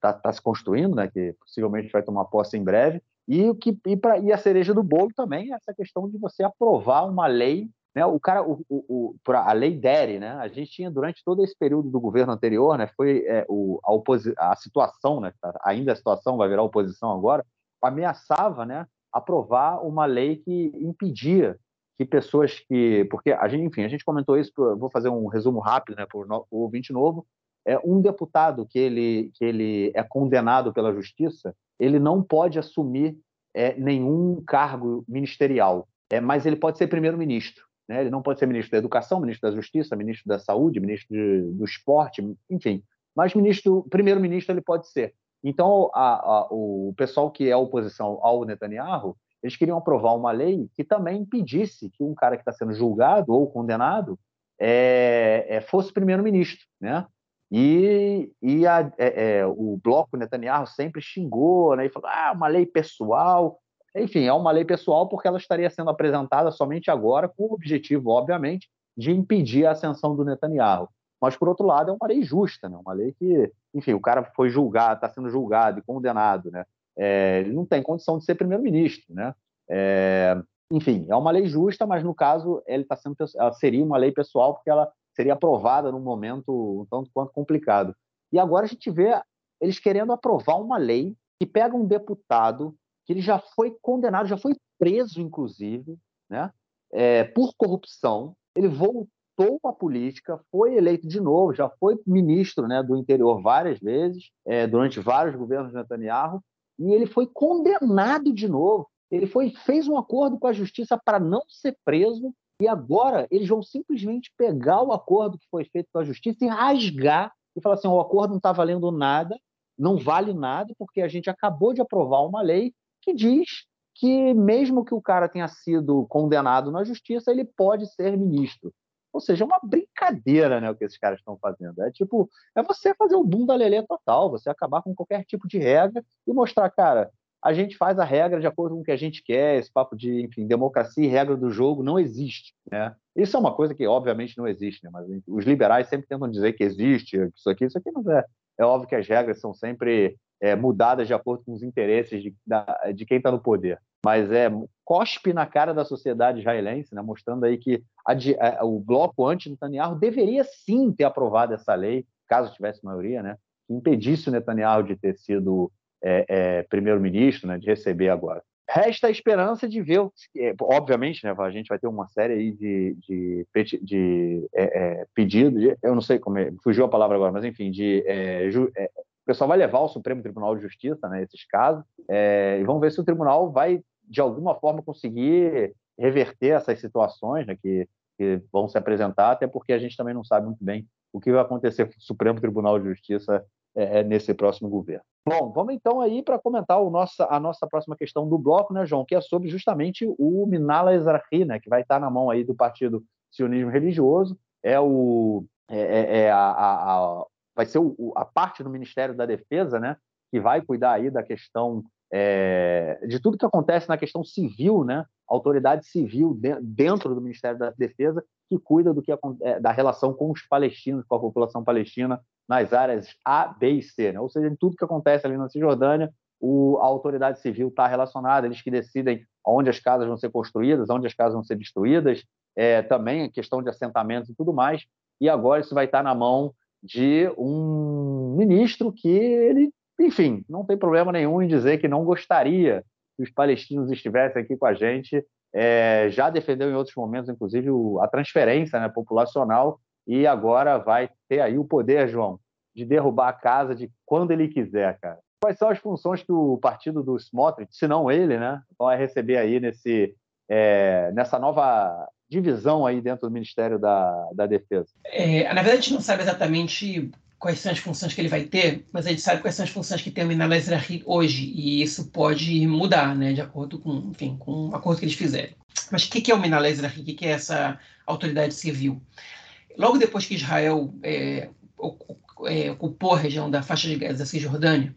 tá, tá, se construindo, né, que possivelmente vai tomar posse em breve, e, o que, e, pra, e a cereja do bolo também é essa questão de você aprovar uma lei né, o cara, o, o, o, a lei DERE, né, a gente tinha durante todo esse período do governo anterior, né, foi é, o, a, a situação, né, ainda a situação vai virar oposição agora, ameaçava, né, aprovar uma lei que impedia que pessoas que, porque a gente, enfim, a gente comentou isso, vou fazer um resumo rápido, né, para o ouvinte novo, é um deputado que ele que ele é condenado pela justiça, ele não pode assumir é, nenhum cargo ministerial, é, mas ele pode ser primeiro-ministro. Né? Ele não pode ser ministro da Educação, ministro da Justiça, ministro da Saúde, ministro de, do Esporte, enfim. Mas ministro, primeiro-ministro ele pode ser. Então, a, a, o pessoal que é oposição ao Netanyahu, eles queriam aprovar uma lei que também impedisse que um cara que está sendo julgado ou condenado é, é, fosse primeiro-ministro, né? E, e a, é, é, o bloco Netanyahu sempre xingou, né? E falou, ah, uma lei pessoal. Enfim, é uma lei pessoal porque ela estaria sendo apresentada somente agora com o objetivo, obviamente, de impedir a ascensão do Netanyahu. Mas, por outro lado, é uma lei justa, né? uma lei que, enfim, o cara foi julgado, está sendo julgado e condenado, né? É, ele não tem condição de ser primeiro-ministro, né? É, enfim, é uma lei justa, mas no caso ele está sendo, ela seria uma lei pessoal porque ela seria aprovada num momento um tanto quanto complicado. E agora a gente vê eles querendo aprovar uma lei que pega um deputado que ele já foi condenado, já foi preso, inclusive, né? É, por corrupção. Ele voltou à política, foi eleito de novo, já foi ministro né, do interior várias vezes, é, durante vários governos de Netanyahu, e ele foi condenado de novo. Ele foi, fez um acordo com a justiça para não ser preso e agora eles vão simplesmente pegar o acordo que foi feito com a justiça e rasgar e falar assim: o acordo não está valendo nada, não vale nada, porque a gente acabou de aprovar uma lei que diz que, mesmo que o cara tenha sido condenado na justiça, ele pode ser ministro. Ou seja, é uma brincadeira né, o que esses caras estão fazendo. É tipo, é você fazer o boom da lelê total, você acabar com qualquer tipo de regra e mostrar, cara, a gente faz a regra de acordo com o que a gente quer, esse papo de, enfim, democracia e regra do jogo não existe, né? Isso é uma coisa que, obviamente, não existe, né? Mas os liberais sempre tentam dizer que existe isso aqui, isso aqui não é. É óbvio que as regras são sempre é, mudadas de acordo com os interesses de, da, de quem está no poder. Mas é cospe na cara da sociedade israelense, né? mostrando aí que a, a, o bloco anti-Netanyahu deveria sim ter aprovado essa lei, caso tivesse maioria, né? que impedisse o Netanyahu de ter sido é, é, primeiro-ministro, né, de receber agora. resta a esperança de ver, obviamente, né, a gente vai ter uma série aí de, de, de é, é, pedidos, eu não sei como é, fugiu a palavra agora, mas enfim, de é, ju, é, pessoal vai levar ao Supremo Tribunal de Justiça, né, esses casos, é, e vamos ver se o tribunal vai, de alguma forma, conseguir reverter essas situações né, que, que vão se apresentar, até porque a gente também não sabe muito bem o que vai acontecer com o Supremo Tribunal de Justiça é, nesse próximo governo. Bom, vamos então aí para comentar o nossa, a nossa próxima questão do bloco, né, João, que é sobre justamente o Minala Ezrahi, né, que vai estar na mão aí do Partido Sionismo Religioso, é o é, é, é a, a, vai ser o, a parte do Ministério da Defesa, né, que vai cuidar aí da questão é, de tudo que acontece na questão civil, né, autoridade civil dentro do Ministério da Defesa que cuida do que é, da relação com os palestinos, com a população palestina nas áreas A, B e C, né? ou seja, tudo que acontece ali na Cisjordânia, o, a autoridade civil está relacionada, eles que decidem onde as casas vão ser construídas, onde as casas vão ser destruídas, é, também a questão de assentamentos e tudo mais, e agora isso vai estar na mão de um ministro que ele, enfim, não tem problema nenhum em dizer que não gostaria que os palestinos estivessem aqui com a gente, é, já defendeu em outros momentos, inclusive, a transferência né, populacional, e agora vai ter aí o poder, João, de derrubar a casa de quando ele quiser, cara. Quais são as funções que o partido do Smotrich, se não ele, né, vai receber aí nesse, é, nessa nova divisão aí dentro do Ministério da, da Defesa? É, na verdade, a gente não sabe exatamente quais são as funções que ele vai ter, mas a gente sabe quais são as funções que tem o Ezrahi hoje, e isso pode mudar, né, de acordo com, enfim, com o acordo que eles fizerem. Mas o que é o Ezrahi? O que é essa autoridade civil? Logo depois que Israel é, é, ocupou a região da faixa de Gaza da Cisjordânia,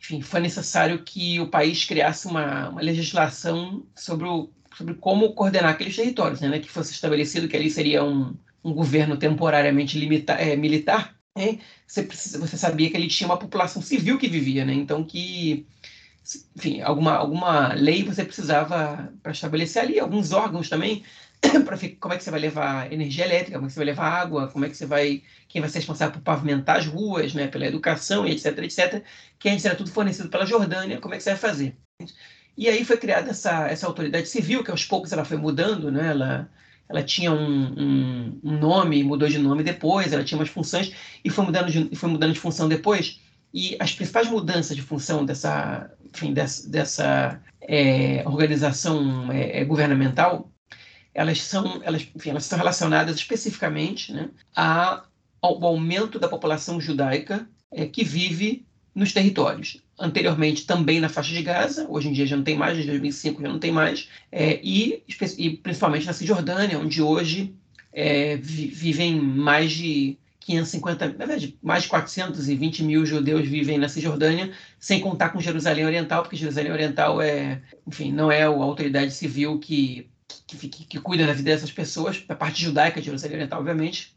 enfim, foi necessário que o país criasse uma, uma legislação sobre, o, sobre como coordenar aqueles territórios, né, que fosse estabelecido que ali seria um, um governo temporariamente limita, é, militar, né, você, precisa, você sabia que ele tinha uma população civil que vivia, né, então que enfim, alguma, alguma lei você precisava para estabelecer ali, alguns órgãos também para como é que você vai levar energia elétrica, como é que você vai levar água, como é que você vai, quem vai ser responsável por pavimentar as ruas, né, pela educação e etc, etc, que antes era tudo fornecido pela Jordânia, como é que você vai fazer? E aí foi criada essa, essa autoridade civil, que aos poucos ela foi mudando, né, ela, ela tinha um, um, um nome, mudou de nome depois, ela tinha umas funções e foi mudando de, foi mudando de função depois, e as principais mudanças de função dessa, enfim, dessa, dessa é, organização é, governamental elas são, elas, enfim, elas são relacionadas especificamente né, a, ao aumento da população judaica é, que vive nos territórios. Anteriormente também na faixa de Gaza, hoje em dia já não tem mais, desde 2005 já não tem mais, é, e, e, principalmente na Cisjordânia, onde hoje é, vivem mais de 550, na verdade, mais de 420 mil judeus vivem na Cisjordânia, sem contar com Jerusalém Oriental, porque Jerusalém Oriental é, enfim, não é a autoridade civil que que, que, que, cuida da vida dessas pessoas, da parte judaica de Jerusalém Oriental, obviamente,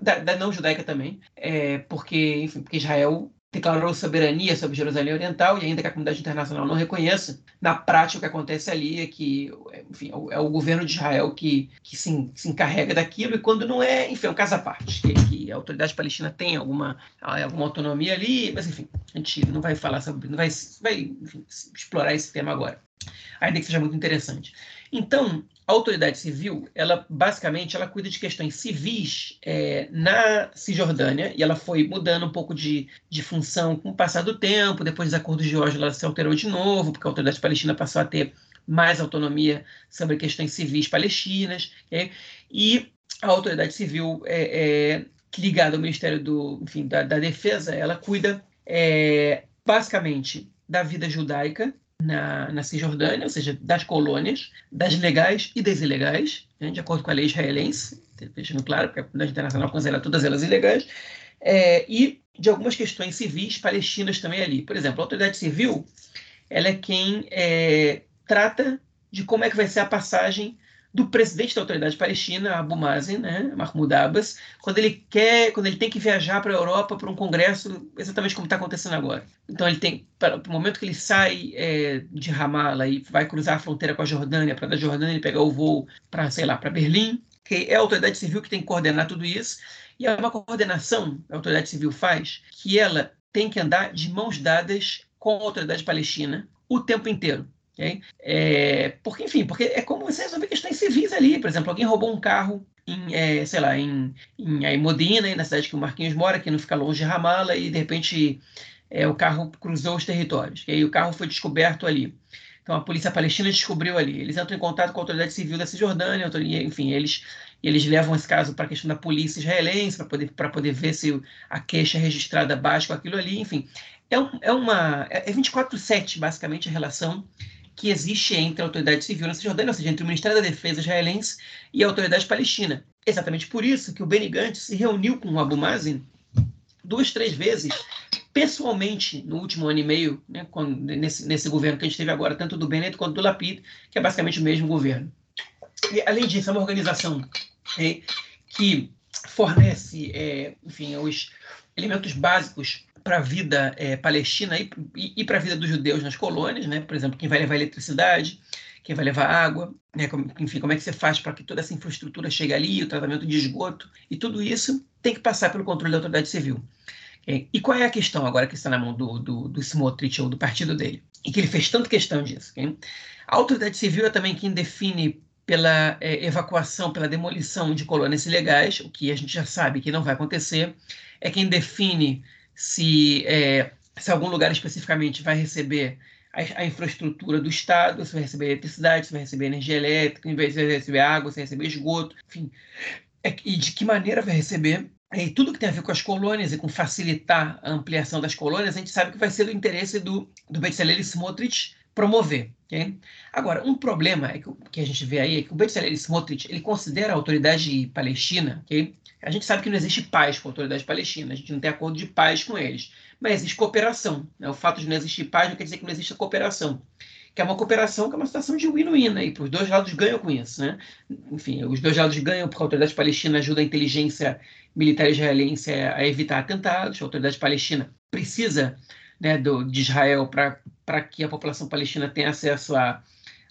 da, da não judaica também, é, porque, enfim, porque Israel declarou soberania sobre Jerusalém Oriental e ainda que a comunidade internacional não reconheça, na prática o que acontece ali é que, enfim, é o, é governo de Israel que, que se, se, encarrega daquilo e quando não é, enfim, é um caso à parte, que, que, a autoridade palestina tem alguma, alguma autonomia ali, mas enfim, a gente não vai falar sobre, não vai, vai enfim, explorar esse tema agora, ainda que seja muito interessante. Então, a autoridade civil, ela basicamente ela cuida de questões civis é, na Cisjordânia e ela foi mudando um pouco de, de função com o passar do tempo. Depois dos acordos de Oslo, ela se alterou de novo, porque a autoridade palestina passou a ter mais autonomia sobre questões civis palestinas. E a autoridade civil é, é, ligada ao Ministério do, enfim, da, da Defesa, ela cuida é, basicamente da vida judaica na, na Cisjordânia, ou seja, das colônias, das legais e das ilegais, né, de acordo com a lei israelense, deixando claro, porque a comunidade internacional considera todas elas ilegais, é, e de algumas questões civis palestinas também ali. Por exemplo, a autoridade civil ela é quem é, trata de como é que vai ser a passagem do presidente da autoridade palestina, Abu Mazen, né, Mahmoud Abbas, quando ele quer, quando ele tem que viajar para a Europa para um congresso, exatamente como está acontecendo agora. Então ele tem, para o momento que ele sai é, de Ramallah e vai cruzar a fronteira com a Jordânia, para da Jordânia ele pegar o voo para, sei lá, para Berlim, que é a autoridade civil que tem que coordenar tudo isso, e é uma coordenação que a autoridade civil faz, que ela tem que andar de mãos dadas com a autoridade palestina o tempo inteiro. Okay? É, porque, enfim, porque é como você resolver questões civis ali. Por exemplo, alguém roubou um carro em, é, sei lá, em, em Modena, na cidade que o Marquinhos mora, que não fica longe de Ramala, e de repente é, o carro cruzou os territórios. E aí o carro foi descoberto ali. Então a polícia palestina descobriu ali. Eles entram em contato com a autoridade civil da Cisjordânia, enfim, eles, eles levam esse caso para a questão da polícia israelense, para poder, poder ver se a queixa é registrada abaixo com aquilo ali, enfim. É, um, é uma. É 24-7, basicamente, a relação que existe entre a autoridade civil na Cisjordânia, ou seja, entre o Ministério da Defesa israelense e a autoridade palestina. Exatamente por isso que o Benny Gantz se reuniu com o Abu Mazen duas, três vezes, pessoalmente, no último ano e meio, né, quando, nesse, nesse governo que a gente teve agora, tanto do Bennett quanto do Lapid, que é basicamente o mesmo governo. E, além disso, é uma organização é, que fornece, é, enfim, os elementos básicos para a vida é, palestina e, e, para a vida dos judeus nas colônias, né? Por exemplo, quem vai levar eletricidade, quem vai levar água, né? Como, enfim, como é que você faz para que toda essa infraestrutura chegue ali, o tratamento de esgoto e tudo isso tem que passar pelo controle da autoridade civil. E qual é a questão agora que está na mão do, do, do Smotrich ou do partido dele? E que ele fez tanta questão disso. A autoridade civil é também quem define pela é, evacuação, pela demolição de colônias ilegais, o que a gente já sabe que não vai acontecer, é quem define se, é, se algum lugar especificamente vai receber a, a, infraestrutura do Estado, se vai receber eletricidade, se vai receber energia elétrica, se vai receber água, se vai receber esgoto, enfim. É, e de que maneira vai receber. E tudo que tem a ver com as colônias e com facilitar a ampliação das colônias, a gente sabe que vai ser do interesse do, do Bezalel Smotrich promover. Okay? Agora, um problema é que, que, a gente vê aí é que o Bezalel Smotrich ele considera a autoridade palestina okay? A gente sabe que não existe paz com a autoridade palestina, a gente não tem acordo de paz com eles, mas existe cooperação. Né? O fato de não existir paz não quer dizer que não existe cooperação. Que é uma cooperação que é uma situação de win-win, né? e os dois lados ganham com isso. Né? Enfim, os dois lados ganham porque a autoridade palestina ajuda a inteligência militar israelense a evitar atentados, a autoridade palestina precisa né, do, de Israel para que a população palestina tenha acesso a,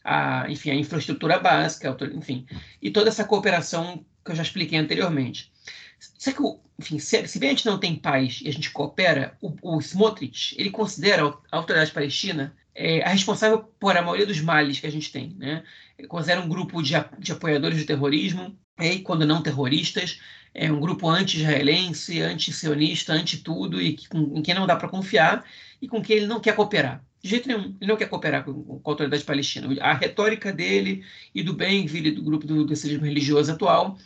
a, enfim, a infraestrutura básica, enfim, e toda essa cooperação que eu já expliquei anteriormente. Será que, enfim, se, se bem a gente não tem paz e a gente coopera, o, o Smotrich, ele considera a autoridade palestina é, a responsável por a maioria dos males que a gente tem. Né? Ele considera um grupo de, de apoiadores do terrorismo, e quando não terroristas, é um grupo anti-israelense, anti-sionista, anti-tudo, e com, em quem não dá para confiar e com quem ele não quer cooperar. De jeito nenhum, ele não quer cooperar com, com a autoridade palestina. A retórica dele e do bem e do grupo do, do religioso atual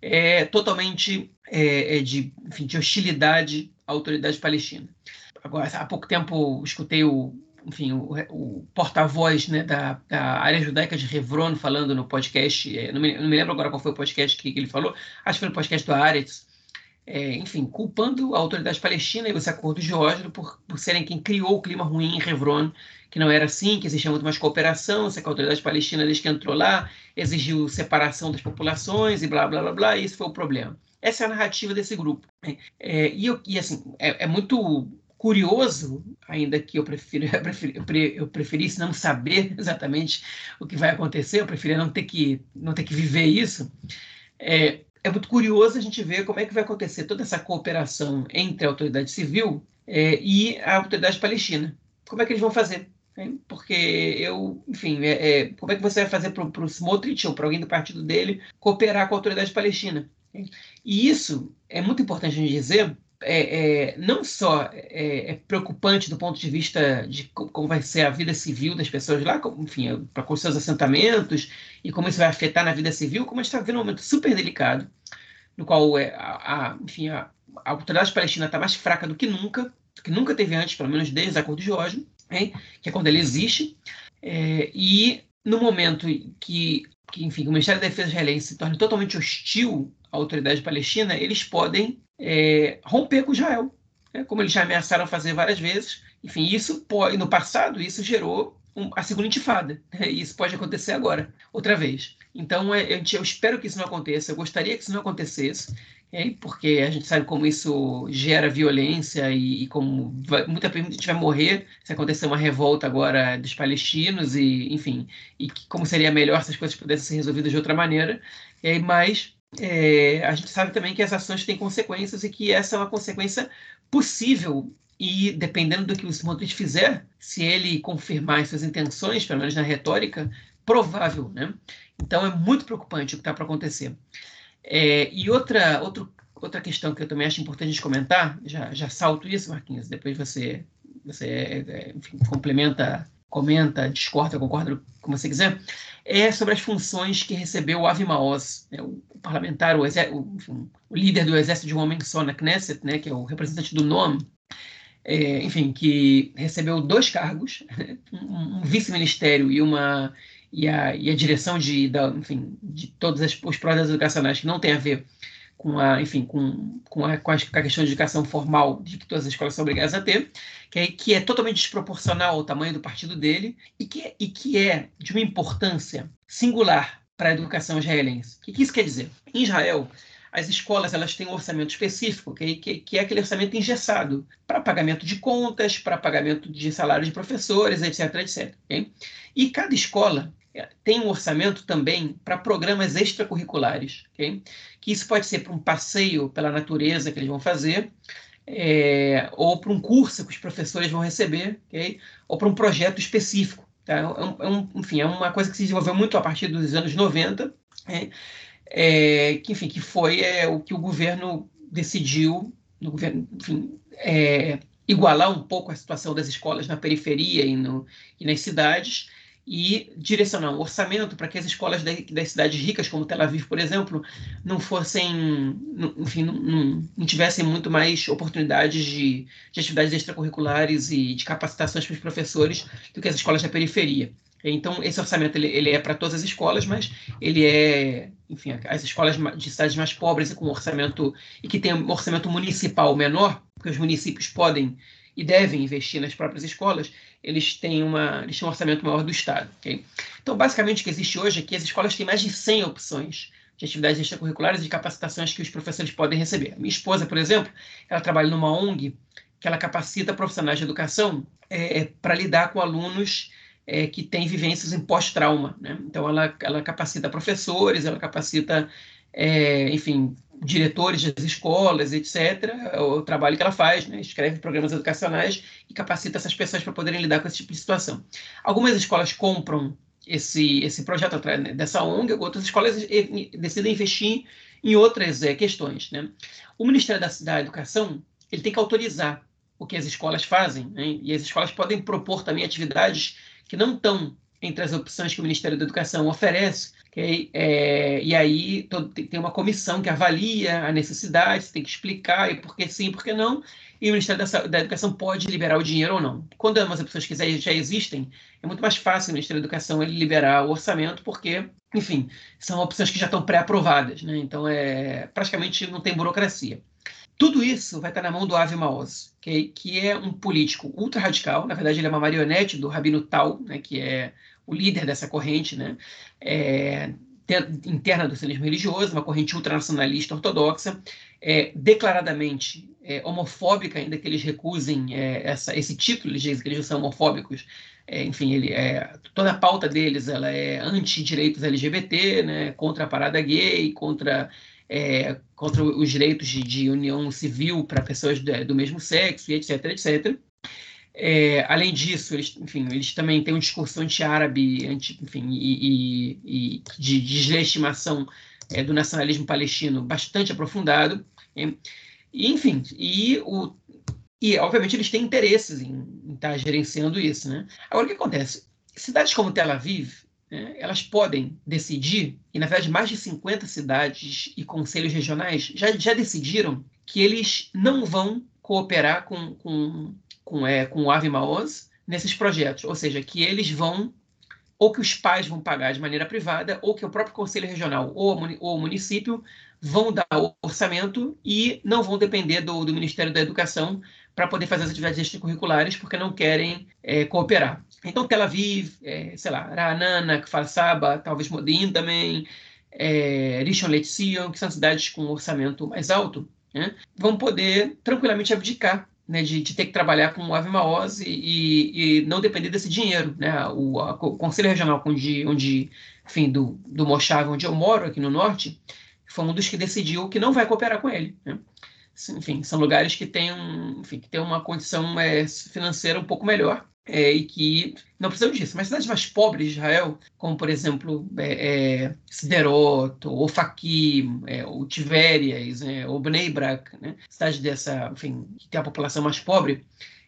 é totalmente é, é de, enfim, de hostilidade à autoridade palestina. Agora, há pouco tempo escutei o, enfim, o, o porta-voz né, da, da, área judaica de Hebron falando no podcast, é, não, me, não, me, lembro agora qual foi o podcast que, que ele falou, acho que foi no podcast do Aretz, é, enfim, culpando a autoridade palestina e esse acordo de Oslo por, por serem quem criou o clima ruim em Hebron, que não era assim, que existia muito mais cooperação, que a autoridade palestina, desde que entrou lá, exigiu separação das populações e blá, blá, blá, blá, e isso foi o problema. Essa é a narrativa desse grupo. É, e, eu, e, assim, é, é, muito curioso, ainda que eu, prefiro, eu, preferi, eu preferisse não saber exatamente o que vai acontecer, eu preferia não ter que, não ter que viver isso, é, é muito curioso a gente ver como é que vai acontecer toda essa cooperação entre a autoridade civil é, e a autoridade palestina. Como é que eles vão fazer? Porque eu, enfim, é, é, como é que você vai fazer para o Smotrich ou para alguém do partido dele cooperar com a autoridade palestina? E isso é muito importante a gente dizer, é, é, não só é, é, preocupante do ponto de vista de como vai ser a vida civil das pessoas lá, como, enfim, para com seus assentamentos e como isso vai afetar na vida civil, como a gente está vivendo um momento super delicado, no qual é, a, a enfim, a, a autoridade palestina está mais fraca do que nunca, do que nunca teve antes, pelo menos desde o Acordo de Oslo, hein, que é quando ele existe, é, e no momento que, que, enfim, o Ministério da Defesa israelense se torna totalmente hostil à autoridade palestina, eles podem é, romper com Israel, né? como eles já ameaçaram fazer várias vezes. Enfim, isso pode, no passado, isso gerou um, a segunda intifada. Né? E isso pode acontecer agora, outra vez. Então, é, eu, eu, espero que isso não aconteça, eu gostaria que isso não acontecesse, é, porque a gente sabe como isso gera violência e, e como vai, muita, gente vai morrer se acontecer uma revolta agora dos palestinos, e enfim, e como seria melhor se as coisas pudessem ser resolvidas de outra maneira. É, mas é, a gente sabe também que as ações têm consequências e que essa é uma consequência possível e dependendo do que o Smotrich fizer, se ele confirmar suas intenções, pelo menos na retórica, provável, né? Então é muito preocupante o que está para acontecer. É, e outra, outro, outra questão que eu também acho importante a gente comentar, já, já salto isso, Marquinhos, depois você, você é, enfim, complementa, comenta, discorda, concorda, como você quiser, é sobre as funções que recebeu o Avi Maoz, né, o, parlamentar, o, o, enfim, o, líder do exército de um homem só na Knesset, né, que é o representante do nome, é, enfim, que recebeu dois cargos, um, um vice-ministério e uma e a, e a direção de, da, enfim, de todos as, os projetos educacionais que não tem a ver com a, enfim, com, com, a, com a questão de educação formal de que todas as escolas são obrigadas a ter, que é, que é totalmente desproporcional ao tamanho do partido dele e que, e que é de uma importância singular para a educação israelense. O que, que isso quer dizer? Em Israel, as escolas elas têm um orçamento específico, que, que, que é aquele orçamento engessado, para pagamento de contas, para pagamento de salário de professores, etc, etc. Okay? E cada escola é, tem um orçamento também para programas extracurriculares, okay? que isso pode ser para um passeio pela natureza que eles vão fazer, é, ou para um curso que os professores vão receber, okay? ou para um projeto específico. Tá? É é um, enfim, é uma coisa que se desenvolveu muito a partir dos anos 90, é, é, que, enfim, que foi é, o que o governo decidiu, no governo, enfim, é, igualar um pouco a situação das escolas na periferia e, no, e nas cidades, e direcionar um orçamento para que as escolas das cidades ricas, como Tel Aviv, por exemplo, não fossem, enfim, não, não, não tivessem muito mais oportunidades de, de, atividades extracurriculares e de capacitações para os professores do que as escolas da periferia. Então, esse orçamento ele, ele é para todas as escolas, mas ele é, enfim, as escolas de cidades mais pobres e com orçamento e que tem um orçamento municipal menor, porque os municípios podem e devem investir nas próprias escolas, eles têm, uma, eles têm um orçamento maior do Estado. Okay? Então, basicamente, o que existe hoje é que as escolas têm mais de 100 opções de atividades extracurriculares e de capacitações que os professores podem receber. Minha esposa, por exemplo, ela trabalha numa ONG que ela capacita profissionais de educação é, para lidar com alunos é, que têm vivências em pós-trauma. Né? Então, ela, ela capacita professores, ela capacita, é, enfim, diretores das escolas, etc., é o trabalho que ela faz, né? escreve programas educacionais e capacita essas pessoas para poderem lidar com esse tipo de situação. Algumas escolas compram esse, esse projeto dessa ONG, outras escolas decidem investir em outras é, questões. Né? O Ministério da, da Educação ele tem que autorizar o que as escolas fazem, né? e as escolas podem propor também atividades que não estão entre as opções que o Ministério da Educação oferece, Okay? É, e aí todo, tem uma comissão que avalia a necessidade, tem que explicar e por que sim, por que não, e o Ministério da, da Educação pode liberar o dinheiro ou não. Quando as opções que já existem, é muito mais fácil o Ministério da Educação ele liberar o orçamento, porque, enfim, são opções que já estão pré-aprovadas, né? então é, praticamente não tem burocracia. Tudo isso vai estar na mão do Avi Maoz, que, que é um político ultra radical, na verdade ele é uma marionete do Rabino Tal, né, que é o líder dessa corrente, né, é, interna do sionismo religioso, uma corrente ultranacionalista ortodoxa, é, declaradamente é, homofóbica, ainda que eles recusem é, essa, esse título, eles dizem que eles são homofóbicos, é, enfim, ele, é, toda a pauta deles ela é anti-direitos LGBT, né, contra a parada gay, contra, é, contra os direitos de, de união civil para pessoas do, do mesmo sexo, etc, etc. É, além disso, eles, enfim, eles também têm um discurso anti-árabe, anti, enfim, e, e, e de, de deslegitimação é, do nacionalismo palestino bastante aprofundado. E, enfim, e, o, e obviamente eles têm interesses em, estar gerenciando isso. Né? Agora, o que acontece? Cidades como Tel Aviv, né, elas podem decidir, e na verdade mais de 50 cidades e conselhos regionais já, já decidiram que eles não vão cooperar com, com com, é, com o Ave Maoz nesses projetos, ou seja, que eles vão, ou que os pais vão pagar de maneira privada, ou que o próprio Conselho Regional ou, ou o município vão dar o orçamento e não vão depender do, do Ministério da Educação para poder fazer as atividades extracurriculares, porque não querem é, cooperar. Então, Tel Aviv, é, sei lá, Ra'anana, Kfar Saba, talvez Modin também, é, Rishon LeZion, que são cidades com orçamento mais alto, né, vão poder tranquilamente abdicar né, de, de, ter que trabalhar com Ave Maoz e, e, não depender desse dinheiro. Né? O, a, o Conselho Regional onde, onde enfim, do, do Mojave, onde eu moro, aqui no norte, foi um dos que decidiu que não vai cooperar com ele. Né? enfim, são lugares que têm, um, enfim, que têm uma condição é, financeira um pouco melhor é, e que não precisam disso. Mas cidades mais pobres de Israel, como por exemplo é, é, Siderot, ou Fakim, é, ou Tivérias, né, ou Bnei Brak, né, cidades dessa, enfim, que tem a população mais pobre,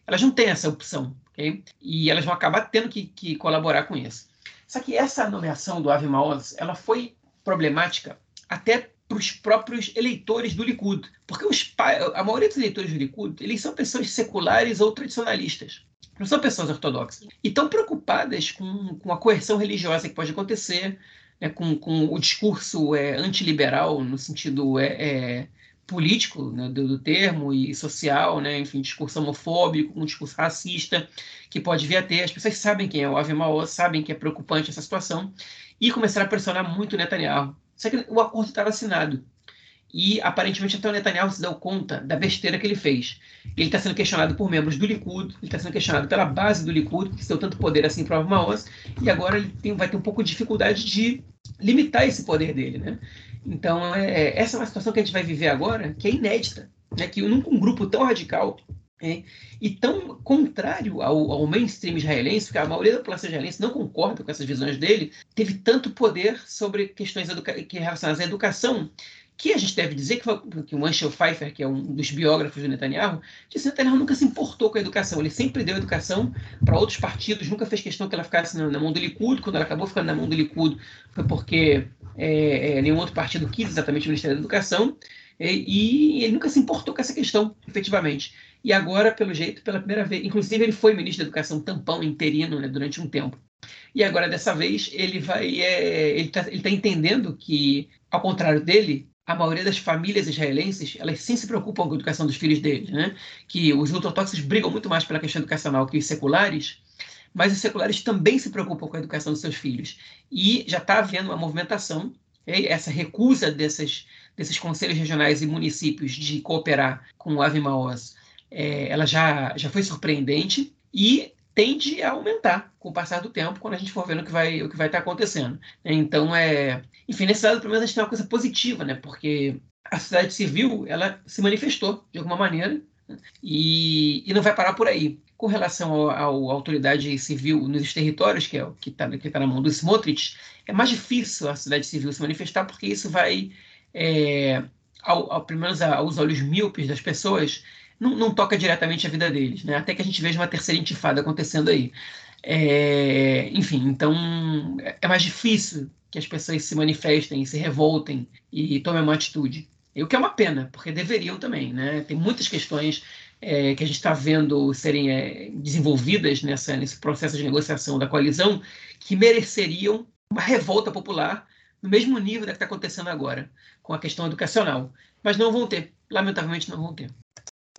elas não têm essa opção, ok? E elas vão acabar tendo que, que colaborar com isso. Só que essa nomeação do Avi Maoz, ela foi problemática até para os próprios eleitores do Likud, porque os, a maioria dos eleitores do Likud, eles são pessoas seculares ou tradicionalistas não são pessoas ortodoxas. E estão preocupadas com, com a coerção religiosa que pode acontecer, né, com, com o discurso é, antiliberal, no sentido é, é político né, do, do, termo e social, né, enfim, discurso homofóbico, um discurso racista que pode vir a ter. As pessoas sabem quem é o Maoz, sabem que é preocupante essa situação e começaram a pressionar muito Netanyahu. Só que o acordo estava assinado. E aparentemente até o Netanyahu se deu conta da besteira que ele fez. Ele está sendo questionado por membros do Likud, ele está sendo questionado pela base do Likud, que deu tanto poder assim para o Maoz, e agora ele tem, vai ter um pouco de dificuldade de limitar esse poder dele. Né? Então, é, essa é uma situação que a gente vai viver agora, que é inédita. Né? Que nunca um grupo tão radical é, e tão contrário ao, ao, mainstream israelense, porque a maioria da população israelense não concorda com essas visões dele, teve tanto poder sobre questões que relacionadas à educação que a gente deve dizer que, que o Anshel Pfeiffer, que é um dos biógrafos do Netanyahu, disse que Netanyahu nunca se importou com a educação. Ele sempre deu educação para outros partidos, nunca fez questão que ela ficasse na, na, mão do Likud. Quando ela acabou ficando na mão do Likud, foi porque é, é, nenhum outro partido quis exatamente o Ministério da Educação. E, e ele nunca se importou com essa questão, efetivamente. E agora, pelo jeito, pela primeira vez, inclusive ele foi ministro da Educação tampão interino né, durante um tempo. E agora, dessa vez, ele vai. É, ele está tá entendendo que, ao contrário dele, a maioria das famílias israelenses, elas sim se preocupam com a educação dos filhos deles, né? Que os ortodoxos brigam muito mais pela questão educacional que os seculares, mas os seculares também se preocupam com a educação dos seus filhos. E já está havendo uma movimentação, essa recusa desses, desses conselhos regionais e municípios de cooperar com o Ave Maoz, é, ela já, já foi surpreendente e tende a aumentar com o passar do tempo, quando a gente for vendo o que vai o que vai estar acontecendo. Então, é, enfim, nesse lado, pelo menos, a gente tem uma coisa positiva, né? Porque a sociedade civil, ela se manifestou de alguma maneira e, e não vai parar por aí. Com relação à autoridade civil nos territórios, que é o que está que tá na mão do Smotrich, é mais difícil a sociedade civil se manifestar, porque isso vai, é, ao, ao, pelo menos aos olhos míopes das pessoas, não, não, toca diretamente a vida deles, né? Até que a gente veja uma terceira intifada acontecendo aí. É, enfim, então é mais difícil que as pessoas se manifestem, se revoltem e tomem uma atitude. E o que é uma pena, porque deveriam também, né? Tem muitas questões é, que a gente está vendo serem é, desenvolvidas nessa, nesse processo de negociação da coalizão que mereceriam uma revolta popular no mesmo nível da que está acontecendo agora, com a questão educacional. Mas não vão ter, lamentavelmente não vão ter.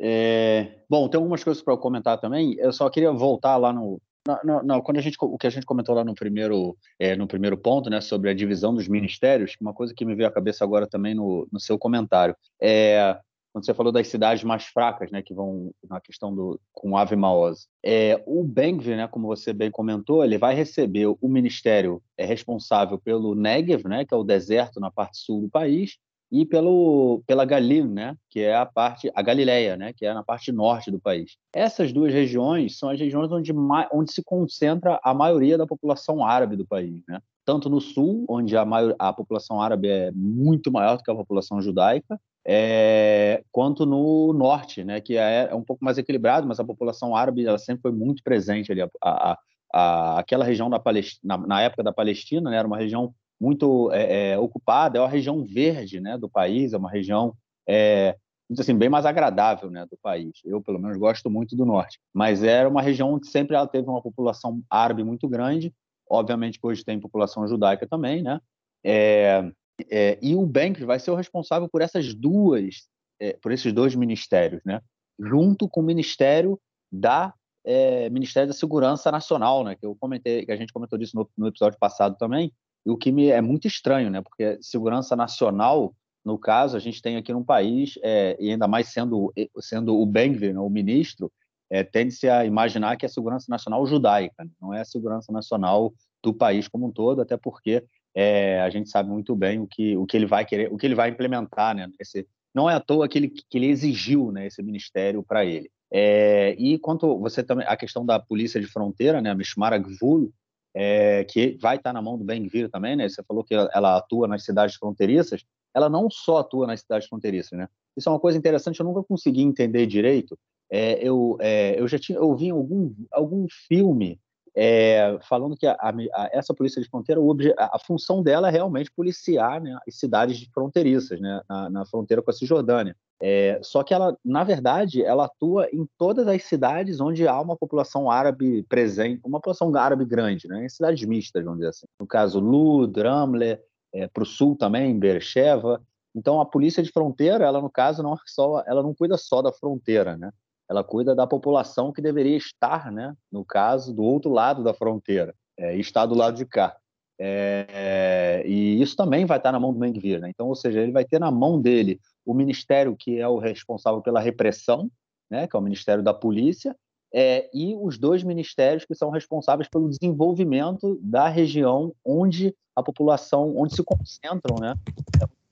É, bom, tem algumas coisas para comentar também. Eu só queria voltar lá no. Não, não, quando a gente, o que a gente comentou lá no primeiro, é, no primeiro ponto, né, sobre a divisão dos ministérios, uma coisa que me veio à cabeça agora também no, no seu comentário, é quando você falou das cidades mais fracas, né, que vão na questão do com Ave Maoz. É, o Bengvir, né, como você bem comentou, ele vai receber o ministério é responsável pelo Negev, né, que é o deserto na parte sul do país, e pelo, pela Galil, né, que é a parte, a Galileia, né, que é na parte norte do país. Essas duas regiões são as regiões onde, onde se concentra a maioria da população árabe do país, né? Tanto no sul, onde a, maior, a população árabe é muito maior do que a população judaica, é, quanto no norte, né, que é, é, um pouco mais equilibrado, mas a população árabe ela sempre foi muito presente ali. A, a, a, aquela região da Palestina, na, na época da Palestina, né, era uma região muito é, é, ocupada, é uma região verde né, do país, é uma região é, assim, bem mais agradável né, do país. Eu, pelo menos, gosto muito do norte. Mas era uma região que sempre ela teve uma população árabe muito grande, obviamente que hoje tem população judaica também, né? É, é, e o Bank vai ser o responsável por essas duas, é, por esses dois ministérios, né? Junto com o Ministério da é, Ministério da Segurança Nacional, né? Que eu comentei, que a gente comentou disso no, no episódio passado também, e o que me é muito estranho, né? Porque segurança nacional, no caso, a gente tem aqui num país, é, e ainda mais sendo, sendo o Bengvir, né, o ministro, é, tende-se a imaginar que é segurança nacional judaica, né? não é a segurança nacional do país como um todo, até porque é, a gente sabe muito bem o que, o que ele vai querer, o que ele vai implementar, né? Esse, não é à toa que ele, que ele exigiu né, esse ministério para ele. É, e quanto você também a questão da polícia de fronteira, né, a Mishmara Gvul, é, que vai estar na mão do Ben Gvir também, né? Você falou que ela, ela, atua nas cidades fronteiriças. Ela não só atua nas cidades fronteiriças, né? Isso é uma coisa interessante. Eu nunca consegui entender direito. É, eu, é, eu já tinha eu vi algum algum filme é, falando que a, a, essa polícia de fronteira, a, a, função dela é realmente policiar né, as cidades fronteiriças, né, na, na fronteira com a Cisjordânia. É, só que ela, na verdade, ela atua em todas as cidades onde há uma população árabe presente, uma população árabe grande, né, em cidades mistas, vamos dizer assim. No caso, Lud, Ramle, é, para o sul também, Beersheba. Então, a polícia de fronteira, ela no caso não é só, ela não cuida só da fronteira, né? Ela cuida da população que deveria estar, né, no caso, do outro lado da fronteira, é, e está do lado de cá. É, e isso também vai estar na mão do Mengvir, né? Então, ou seja, ele vai ter na mão dele o ministério que é o responsável pela repressão, né, que é o Ministério da Polícia, é, e os dois ministérios que são responsáveis pelo desenvolvimento da região onde a população, onde se concentram, né,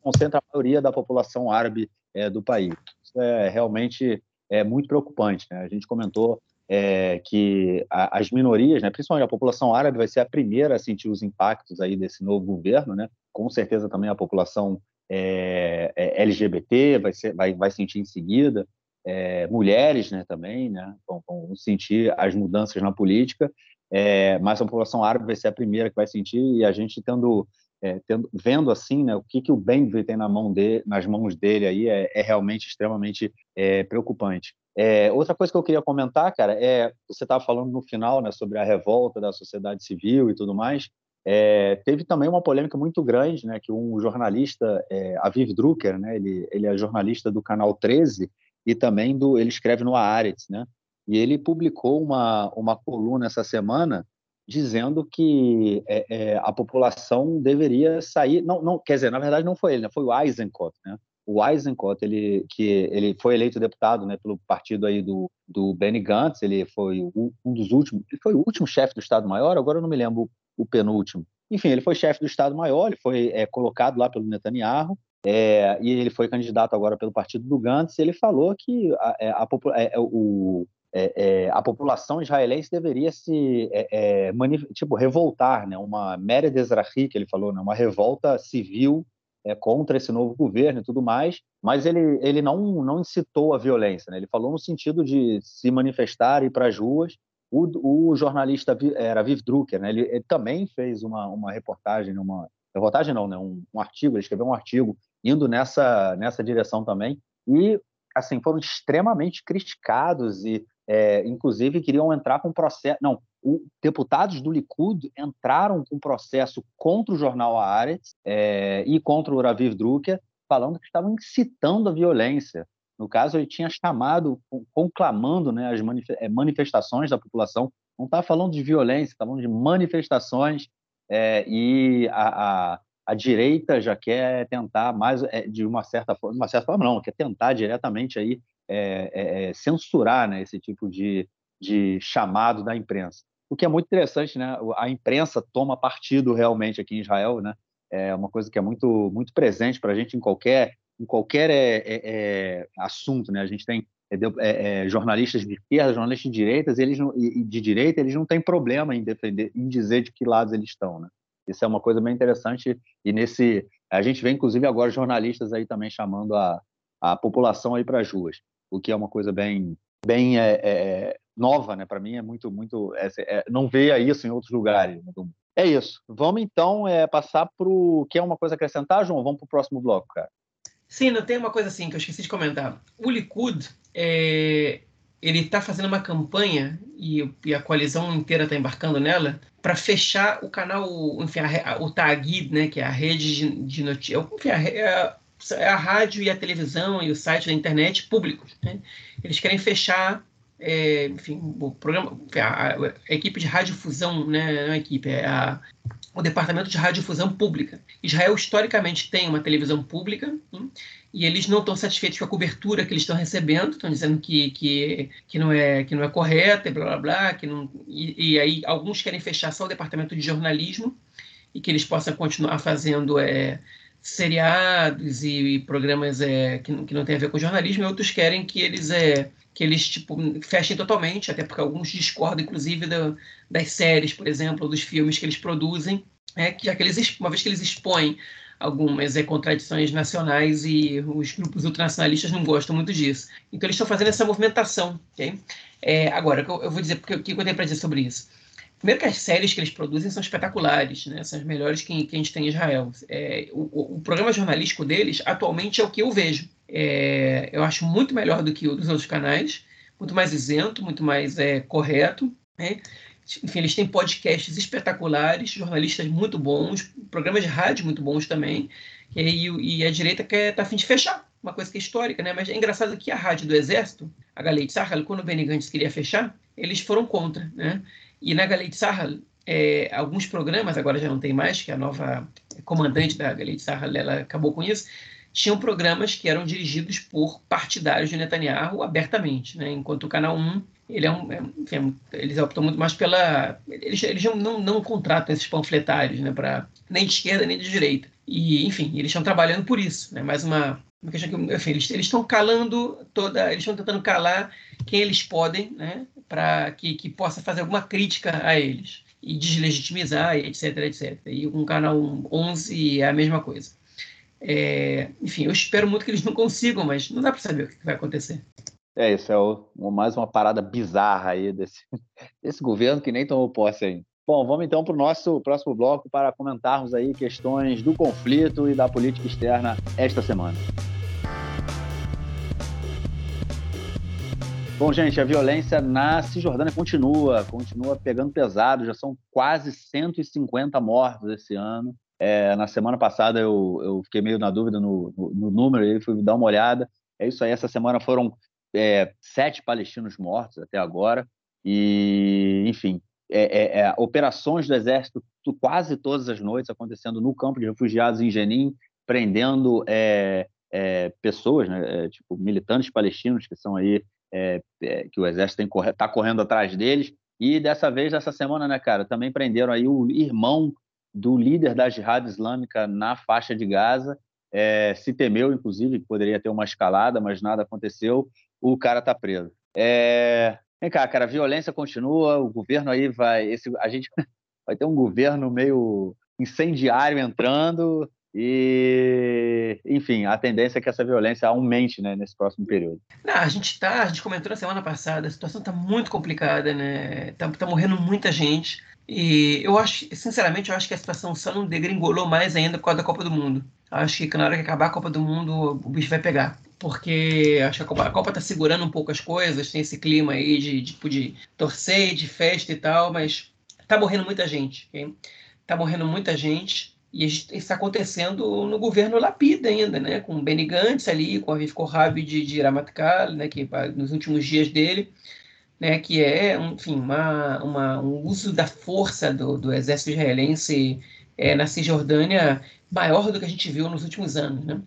concentra a maioria da população árabe é, do país. Isso é realmente é muito preocupante. Né? A gente comentou é, que a, as minorias, né, principalmente a população árabe, vai ser a primeira a sentir os impactos aí desse novo governo, né? Com certeza também a população é, é, LGBT vai, ser, vai, vai sentir em seguida, é, mulheres, né, também, né, vão, vão, sentir as mudanças na política, é, mas a população árabe vai ser a primeira que vai sentir e a gente tendo é, tendo, vendo assim, né, o que, que o Benvir tem na mão de, nas mãos dele aí é, é realmente extremamente é, preocupante. É, outra coisa que eu queria comentar, cara, é você estava falando no final, né, sobre a revolta da sociedade civil e tudo mais. É, teve também uma polêmica muito grande, né, que um jornalista, é, Aviv Drucker, né, ele, ele é jornalista do canal 13 e também do, ele escreve no Haaretz, né, e ele publicou uma, uma coluna essa semana dizendo que é, é, a população deveria sair. Não, não, quer dizer, na verdade não foi ele, né? foi o Eisenkot, né? O Eisenkot, ele que ele foi eleito deputado, né, pelo partido aí do, do Benny Gantz. Ele foi um dos últimos, ele foi o último chefe do Estado Maior. Agora eu não me lembro o penúltimo. Enfim, ele foi chefe do Estado Maior. Ele foi é, colocado lá pelo Netanyahu. É, e ele foi candidato agora pelo partido do Gantz. Ele falou que a, é, a, a, é, o, é, é, a população israelense deveria se é, é tipo revoltar, né? Uma Mered Ezrahi, que ele falou, né? Uma revolta civil é, contra esse novo governo e tudo mais. Mas ele ele não não incitou a violência, né? Ele falou no sentido de se manifestar e para as ruas. O, o, jornalista era Viv Drucker, né? Ele, ele, também fez uma uma reportagem, uma reportagem não, né? Um, um artigo, ele escreveu um artigo indo nessa nessa direção também e assim foram extremamente criticados e é, inclusive queriam entrar com processo. Não, os deputados do Likud entraram com processo contra o jornal Haaretz é, e contra o Raviv Drucker, falando que estavam incitando a violência. No caso, ele tinha chamado, conclamando né, as é, manifestações da população. Não está falando de violência, está falando de manifestações. É, e a, a, a, direita já quer tentar mais, é, de uma certa forma, uma certa forma não, quer tentar diretamente aí é, é, é, censurar né, esse tipo de, de chamado da imprensa. O que é muito interessante, né? A imprensa toma partido realmente aqui em Israel, né? É uma coisa que é muito muito presente para a gente em qualquer em qualquer é, é, é, assunto, né? A gente tem jornalistas de esquerda, jornalistas de direita, e de direita, eles não têm problema em defender, em dizer de que lados eles estão, né? Isso é uma coisa bem interessante e nesse a gente vê inclusive agora jornalistas aí também chamando a, a população aí para as ruas o que é uma coisa bem bem é, é, nova, né? Para mim é muito muito é, é, não veia isso em outros lugares. Né? É isso. Vamos então é, passar para o que é uma coisa acrescentar, João. Vamos para o próximo bloco, cara. Sim, não tem uma coisa assim que eu esqueci de comentar. O Likud é, ele está fazendo uma campanha e, e, a coalizão inteira está embarcando nela para fechar o canal, enfim, a, o Tagid, né, que é a rede de, de notícias, enfim, a, é a rádio e a televisão e o site da internet públicos. Né? Eles querem fechar, é, enfim, o programa, a, a, equipe de radiodifusão, né? não a equipe, é a, o departamento de radiodifusão pública. Israel historicamente tem uma televisão pública hein? e eles não estão satisfeitos com a cobertura que eles estão recebendo, estão dizendo que, que, que, não é, que não é correta e blá blá blá, que não, e, e aí alguns querem fechar só o departamento de jornalismo e que eles possam continuar fazendo é, seriados e, e programas é, que, que, não tem a ver com jornalismo, e outros querem que eles é, que eles tipo fechem totalmente, até porque alguns discordam, inclusive, da, das séries, por exemplo, dos filmes que eles produzem, é, que já que eles, uma vez que eles expõem algumas é, contradições nacionais e os grupos ultranacionalistas não gostam muito disso. Então eles estão fazendo essa movimentação. Okay? É, agora, eu vou dizer porque, o que eu tenho para dizer sobre isso. Primeiro que as séries que eles produzem são espetaculares, né? são as melhores que, que a gente tem em Israel. É, o, o, programa jornalístico deles, atualmente, é o que eu vejo. É, eu acho muito melhor do que o dos outros canais, muito mais isento, muito mais é, correto. Né? Enfim, eles têm podcasts espetaculares, jornalistas muito bons, programas de rádio muito bons também. E, e a direita quer tá a fim de fechar, uma coisa que é histórica, né? Mas é engraçado que a rádio do Exército, a Galei Sahel, quando o Benny Gantz queria fechar, eles foram contra, né? E na Sahel, é, alguns programas, agora já não tem mais, que a nova comandante da Sahel, ela acabou com isso, tinham programas que eram dirigidos por partidários de Netanyahu abertamente, né? enquanto o Canal 1 ele é um, é, enfim, eles optam muito mais pela eles, eles não, não contratam esses panfletários né? Para nem de esquerda nem de direita. E enfim eles estão trabalhando por isso né? Mais uma, uma questão que enfim, eles estão calando toda eles estão tentando calar quem eles podem né para que, que possa fazer alguma crítica a eles e deslegitimizar etc etc e com o canal 11 é a mesma coisa é, enfim, eu espero muito que eles não consigam, mas não dá para saber o que vai acontecer. É, isso é o, mais uma parada bizarra aí desse, desse governo que nem tomou posse ainda. Bom, vamos então para o nosso próximo bloco para comentarmos aí questões do conflito e da política externa esta semana. Bom, gente, a violência na Cisjordânia continua, continua pegando pesado, já são quase 150 mortos esse ano. É, na semana passada eu, eu, fiquei meio na dúvida no, no, no número, e fui dar uma olhada. É isso aí, essa semana foram é, sete palestinos mortos até agora. E, enfim, é, é, é operações do exército quase todas as noites acontecendo no campo de refugiados em Jenin, prendendo é, pessoas, né, tipo militantes palestinos que são aí que o exército está correndo atrás deles. E dessa vez, essa semana, né, cara, também prenderam aí o irmão do líder da Jihad Islâmica na faixa de Gaza. É, se temeu, inclusive, que poderia ter uma escalada, mas nada aconteceu. O cara está preso. É... Vem cá, cara, a violência continua, o governo aí vai. Esse, a gente vai ter um governo meio incendiário entrando, e, enfim, a tendência é que essa violência aumente né, nesse próximo período. Não, a gente tá, a gente comentou na semana passada, a situação está muito complicada, né? Tá, tá morrendo muita gente. E eu acho, sinceramente, eu acho que a situação só não degringolou mais ainda por causa da Copa do Mundo. Acho que na hora que acabar a Copa do Mundo, o bicho vai pegar. Porque acho que a Copa, a Copa tá segurando um pouco as coisas, tem esse clima aí de, tipo, de torcer, de festa e tal, mas tá morrendo muita gente, ok? Tá morrendo muita gente. E isso está acontecendo no governo Lapida ainda, né? Com o Benny Gantz ali, com a Viv Kohabi de, de Ramatkal, né? Que nos últimos dias dele né, que é, enfim, uma, uma, um uso da força do, do exército israelense é, na Cisjordânia maior do que a gente viu nos últimos anos. Né?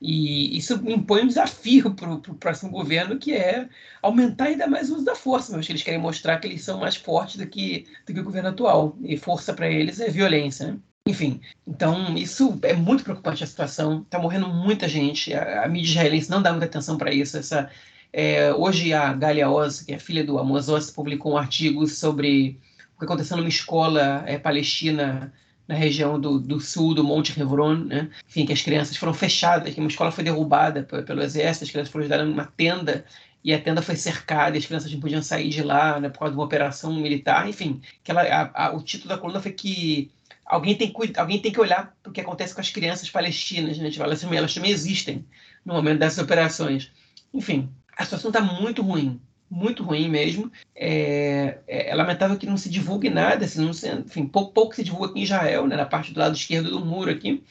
E isso impõe um desafio para o próximo governo, que é aumentar ainda mais o uso da força. Mas eles querem mostrar que eles são mais fortes do que, do que o governo atual. E força para eles é violência. Né? Enfim, então isso é muito preocupante a situação. Está morrendo muita gente. A, a mídia israelense não dá muita atenção para isso. Essa, é, hoje a Galia Oz, que é filha do Amos Oz, publicou um artigo sobre o que aconteceu numa escola é, palestina na região do, do, sul do Monte Hebron, né? Enfim, que as crianças foram fechadas, que uma escola foi derrubada pelo exército, as crianças foram ajudadas numa tenda e a tenda foi cercada, as crianças não podiam sair de lá, né, por causa de uma operação militar, enfim. Que ela, a, a, o título da coluna foi que alguém tem, alguém tem que olhar para o que acontece com as crianças palestinas, né? Tipo, elas, elas também existem no momento dessas operações. Enfim, a situação está muito ruim, muito ruim mesmo. É, é, é, lamentável que não se divulgue nada, assim, não se, enfim, pouco, pouco se divulga aqui em Israel, né, na parte do lado esquerdo do muro aqui.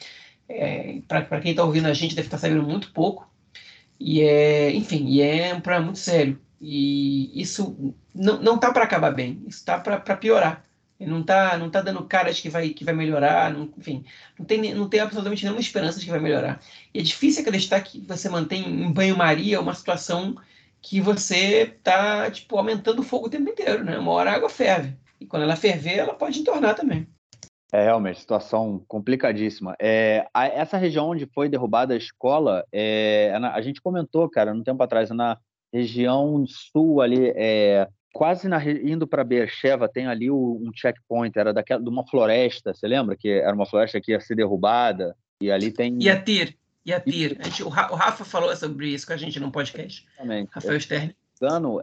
É, Para quem está ouvindo a gente, deve estar tá sabendo muito pouco. E é, enfim, e é um problema muito sério. E isso não está para acabar bem, isso está para piorar. Ele não está não tá dando cara de que vai, que vai melhorar, não, enfim, não tem, não tem absolutamente nenhuma esperança de que vai melhorar. E é difícil acreditar que você mantém em banho-maria uma situação que você está tipo, aumentando o fogo o tempo inteiro, né? Uma hora a água ferve. E quando ela ferver, ela pode entornar também. É realmente situação complicadíssima. É, a, essa região onde foi derrubada a escola, é, a gente comentou, cara, um tempo atrás, na região sul ali, é, quase na, indo para Beersheba, tem ali o, um checkpoint, era daquela, de uma floresta, você lembra que era uma floresta que ia ser derrubada? E ali tem. Yatir, Yatir. A gente, o Rafa falou sobre isso com a gente no podcast. Exatamente. Rafael Stern.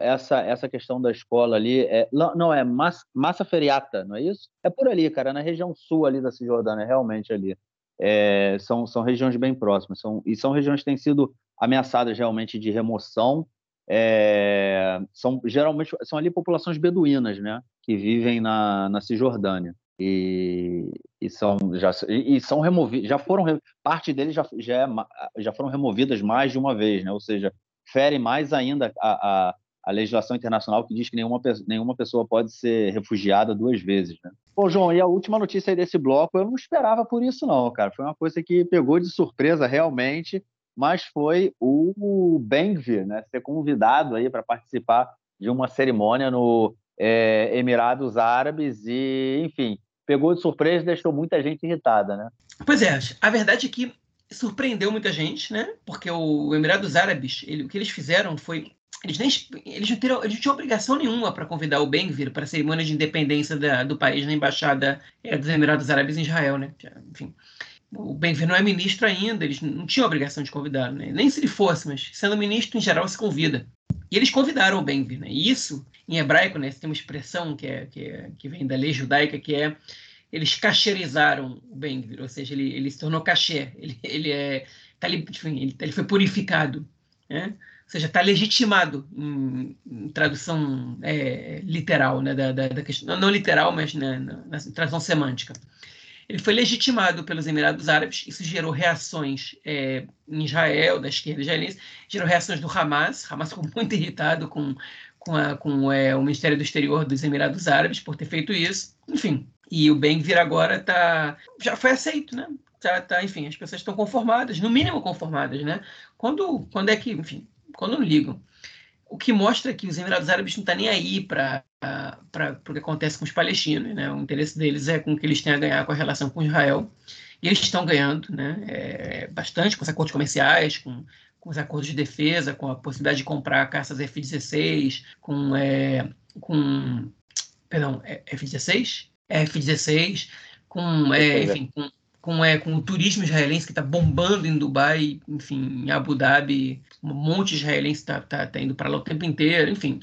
Essa, essa questão da escola ali, é, não, é massa, massa Feriata, não é isso? É por ali, cara, na região sul ali da Cisjordânia, realmente ali. É, são, são regiões bem próximas, são, e são regiões que têm sido ameaçadas realmente de remoção, é, são geralmente são ali populações beduínas, né, que vivem na, na Cisjordânia e, e são já e são removidos, já foram parte deles já já, é, já foram removidas mais de uma vez, né, ou seja, fere mais ainda a, a, a legislação internacional que diz que nenhuma, nenhuma pessoa pode ser refugiada duas vezes, né? Pô, João, e a última notícia aí desse bloco, eu não esperava por isso não, cara. Foi uma coisa que pegou de surpresa realmente mas foi o Benvir, né, ser convidado aí para participar de uma cerimônia no é, Emirados Árabes e, enfim, pegou de surpresa e deixou muita gente irritada, né? Pois é, a verdade é que surpreendeu muita gente, né? Porque o Emirados Árabes, ele, o que eles fizeram foi eles, nem, eles, não, tiram, eles não tinham obrigação nenhuma para convidar o Benvir para a cerimônia de independência da, do país na embaixada é, dos Emirados Árabes em Israel, né? Enfim, o Benvir não é ministro ainda, eles não tinham obrigação de convidar, né? nem se ele fosse, mas sendo ministro, em geral, se convida. E eles convidaram o Benvir. Né? E isso, em hebraico, né, tem uma expressão que, é, que, é, que vem da lei judaica, que é eles cacherizaram o Benvir, ou seja, ele, ele se tornou cachê, ele, ele, é, tá, enfim, ele, ele foi purificado, né? ou seja, está legitimado em, em tradução é, literal, né, da, da, da questão, não literal, mas né, na, na tradução semântica. Ele foi legitimado pelos Emirados Árabes, isso gerou reações é, em Israel, da esquerda israelense, gerou reações do Hamas. Hamas ficou muito irritado com, com, a, com é, o Ministério do Exterior dos Emirados Árabes por ter feito isso. Enfim, e o bem-vir agora tá, já foi aceito, né? Tá, tá, enfim, as pessoas estão conformadas, no mínimo conformadas, né? Quando, quando é que, enfim, quando ligam o que mostra que os Emirados Árabes não estão tá nem aí para o que acontece com os palestinos. Né? O interesse deles é com o que eles têm a ganhar com a relação com Israel. E eles estão ganhando né? É, bastante com os acordos comerciais, com, com, os acordos de defesa, com a possibilidade de comprar caças F-16, com, é, com. Perdão, é F-16? F-16, com, é, enfim, com, com, é, com o turismo israelense que está bombando em Dubai, enfim, em Abu Dhabi, um monte de israelense está tá, tá indo para lá o tempo inteiro, enfim,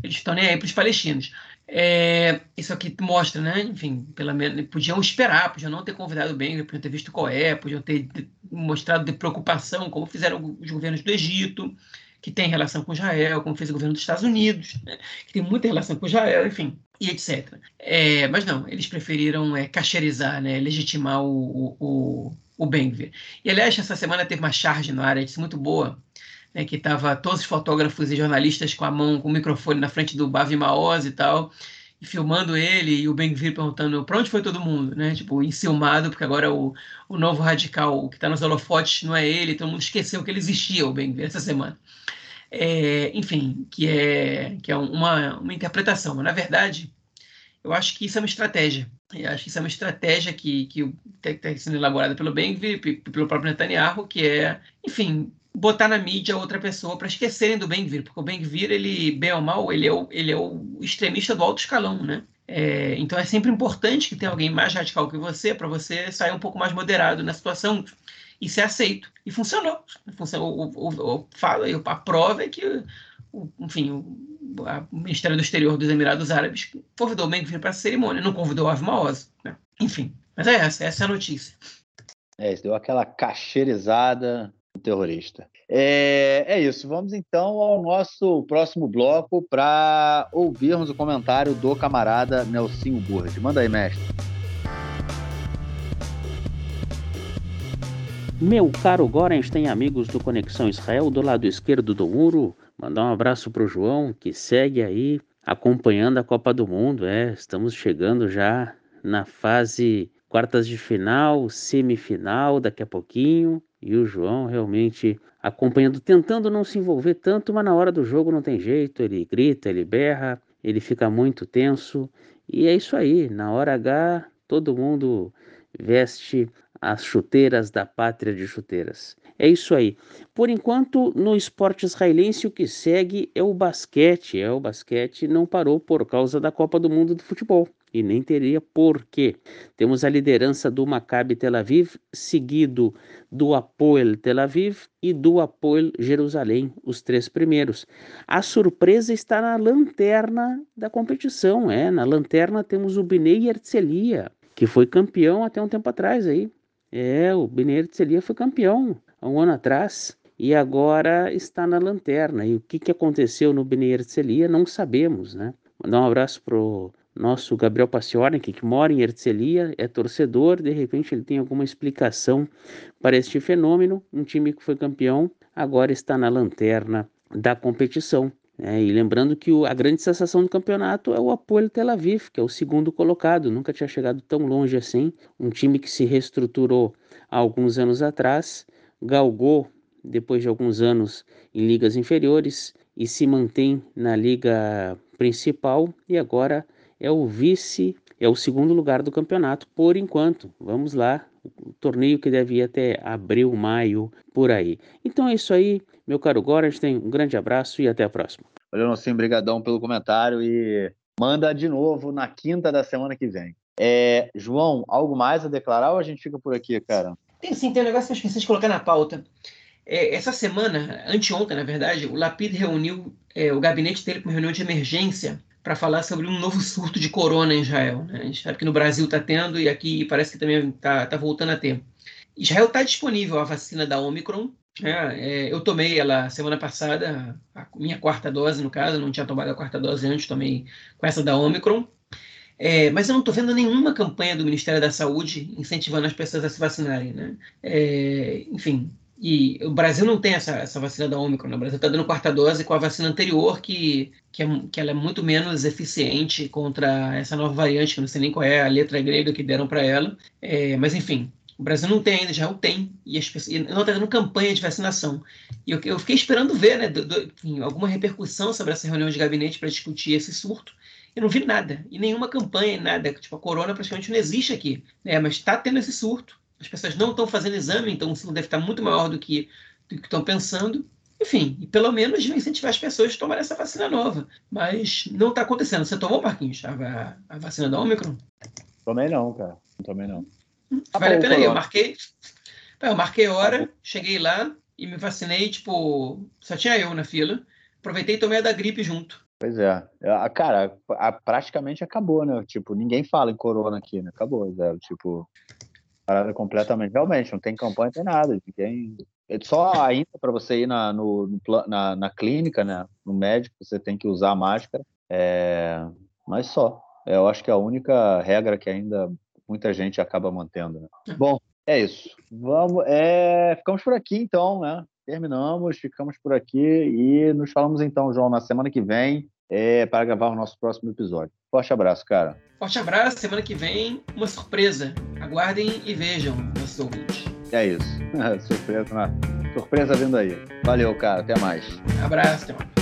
eles estão nem aí para os palestinos. É, isso aqui mostra, né? Enfim, pelo menos podiam esperar, podiam não ter convidado bem, podiam ter visto qual é, podiam ter mostrado de preocupação, como fizeram os governos do Egito, que tem relação com Israel, como fez o governo dos Estados Unidos, né? que tem muita relação com Israel, enfim, e etc. É, mas não, eles preferiram é, cacherizar, né? legitimar o, o, o Benvir. E aliás, essa semana teve uma charge no área muito boa né, que estava todos os fotógrafos e jornalistas com a mão, com o microfone na frente do Bavi Maoz e tal, e filmando ele, e o Ben-Gvir perguntando para onde foi todo mundo, né? Tipo, enciumado, porque agora o, o novo radical que está nos holofotes não é ele, todo mundo esqueceu que ele existia, o Ben-Gvir, essa semana. É, enfim, que é, que é uma, uma interpretação, mas na verdade, eu acho que isso é uma estratégia. Eu acho que isso é uma estratégia que está tá sendo elaborada pelo Ben-Gvir, pelo próprio Netanyahu, que é, enfim, botar na mídia outra pessoa para esquecerem do Ben-Gvir, porque o Ben-Gvir, ele, bem ou mal, ele é o, ele é o extremista do alto escalão, né? É, então é sempre importante que tenha alguém mais radical que você para você sair um pouco mais moderado na situação e ser aceito. E funcionou. funcionou o, o, o, a prova é que, o, enfim, o, Ministério do Exterior dos Emirados Árabes convidou o Ben-Gvir para a cerimônia, não convidou o Ave Maoz, né? Enfim, mas é essa, essa é a notícia. É, deu aquela cacheirizada terrorista. É, é isso. Vamos então ao nosso próximo bloco para ouvirmos o comentário do camarada Nelsinho Burd. Manda aí, mestre. Meu caro Gorenstein, amigos do Conexão Israel, do lado esquerdo do muro, mandar um abraço para o João, que segue aí acompanhando a Copa do Mundo. É, estamos chegando já na fase quartas de final, semifinal, daqui a pouquinho. E o João realmente acompanhando, tentando não se envolver tanto, mas na hora do jogo não tem jeito, ele grita, ele berra, ele fica muito tenso. E é isso aí, na hora H Todo mundo veste as chuteiras da pátria de chuteiras. É isso aí. Por enquanto, no esporte israelense, o que segue é o basquete. É o basquete não parou por causa da Copa do Mundo do Futebol. E nem teria porquê. Temos a liderança do Maccabi Tel Aviv, seguido do Apoel Tel Aviv e do Apoel Jerusalém, os três primeiros. A surpresa está na lanterna da competição, é. Na lanterna temos o Bnei Herzliya, que foi campeão até um tempo atrás aí. É, o Bnei Herzliya foi campeão há um ano atrás e agora está na lanterna. E o que, que aconteceu no Bnei Herzliya não sabemos, né? Mandar um abraço pro nosso Gabriel Paciornik, que mora em Herzliya, é torcedor, de repente ele tem alguma explicação para este fenômeno. Um time que foi campeão agora está na lanterna da competição. É, e lembrando que o, a grande sensação do campeonato é o Apoio Tel Aviv, que é o segundo colocado, nunca tinha chegado tão longe assim. Um time que se reestruturou há alguns anos atrás, galgou depois de alguns anos em ligas inferiores e se mantém na liga principal e agora é o vice, é o segundo lugar do campeonato por enquanto. Vamos lá, o torneio que deve ir até abril, maio, por aí. Então é isso aí, meu caro tem um grande abraço e até a próxima. Valeu, Nocinho, brigadão pelo comentário e manda de novo na quinta da semana que vem. É, João, algo mais a declarar ou a gente fica por aqui, cara? Tem sim, tem um negócio que eu esqueci de colocar na pauta. É, essa semana, anteontem, na verdade, o Lapid reuniu é, o gabinete dele para uma reunião de emergência para falar sobre um novo surto de corona em Israel. Né? A gente sabe que no Brasil está tendo e aqui parece que também está tá voltando a ter. Israel está disponível a vacina da Omicron. Né? É, eu tomei ela semana passada, a minha quarta dose, no caso, não tinha tomado a quarta dose antes, tomei com essa da Omicron. É, mas eu não estou vendo nenhuma campanha do Ministério da Saúde incentivando as pessoas a se vacinarem. Né? É, enfim, e o Brasil não tem essa, essa vacina da Omicron, né? o Brasil está dando quarta dose com a vacina anterior, que, que, é, que ela é muito menos eficiente contra essa nova variante, que eu não sei nem qual é a letra grega que deram para ela. É, mas, enfim, o Brasil não tem ainda, já o tem, e, as e não está dando campanha de vacinação. E eu, eu fiquei esperando ver né, do, do, enfim, alguma repercussão sobre essa reunião de gabinete para discutir esse surto. Eu não vi nada, e nenhuma campanha, nada. Tipo, a corona praticamente não existe aqui, né, mas está tendo esse surto as pessoas não estão fazendo exame, então o ciclo deve estar muito maior do que, do que estão pensando. Enfim, e pelo menos vai incentivar as pessoas a tomarem essa vacina nova. Mas não está acontecendo. Você tomou, Marquinhos, a, a, vacina da Omicron? Tomei não, cara. Não tomei não. Hum, vale a pena aí. Eu marquei, eu marquei hora, cheguei lá e me vacinei, tipo, só tinha eu na fila. Aproveitei e tomei a da gripe junto. Pois é. Cara, a, praticamente acabou, né? Tipo, ninguém fala em corona aqui, né? Acabou, zero. Tipo, Parada completamente. Realmente, não tem campanha, não tem nada. Ninguém... É só ainda para você ir na, no, na, na, clínica, né, no médico, você tem que usar máscara. É... Mas só. Eu acho que é a única regra que ainda muita gente acaba mantendo. Né? Bom, é isso. Vamos, é... Ficamos por aqui, então, né? Terminamos, ficamos por aqui e nos falamos então, João, na semana que vem é, para gravar o nosso próximo episódio. Forte abraço, cara. Forte abraço. Semana que vem, uma surpresa. Aguardem e vejam, nossos ouvintes. É isso. surpresa, surpresa vindo aí. Valeu, cara. Até mais. Abraço, até mais.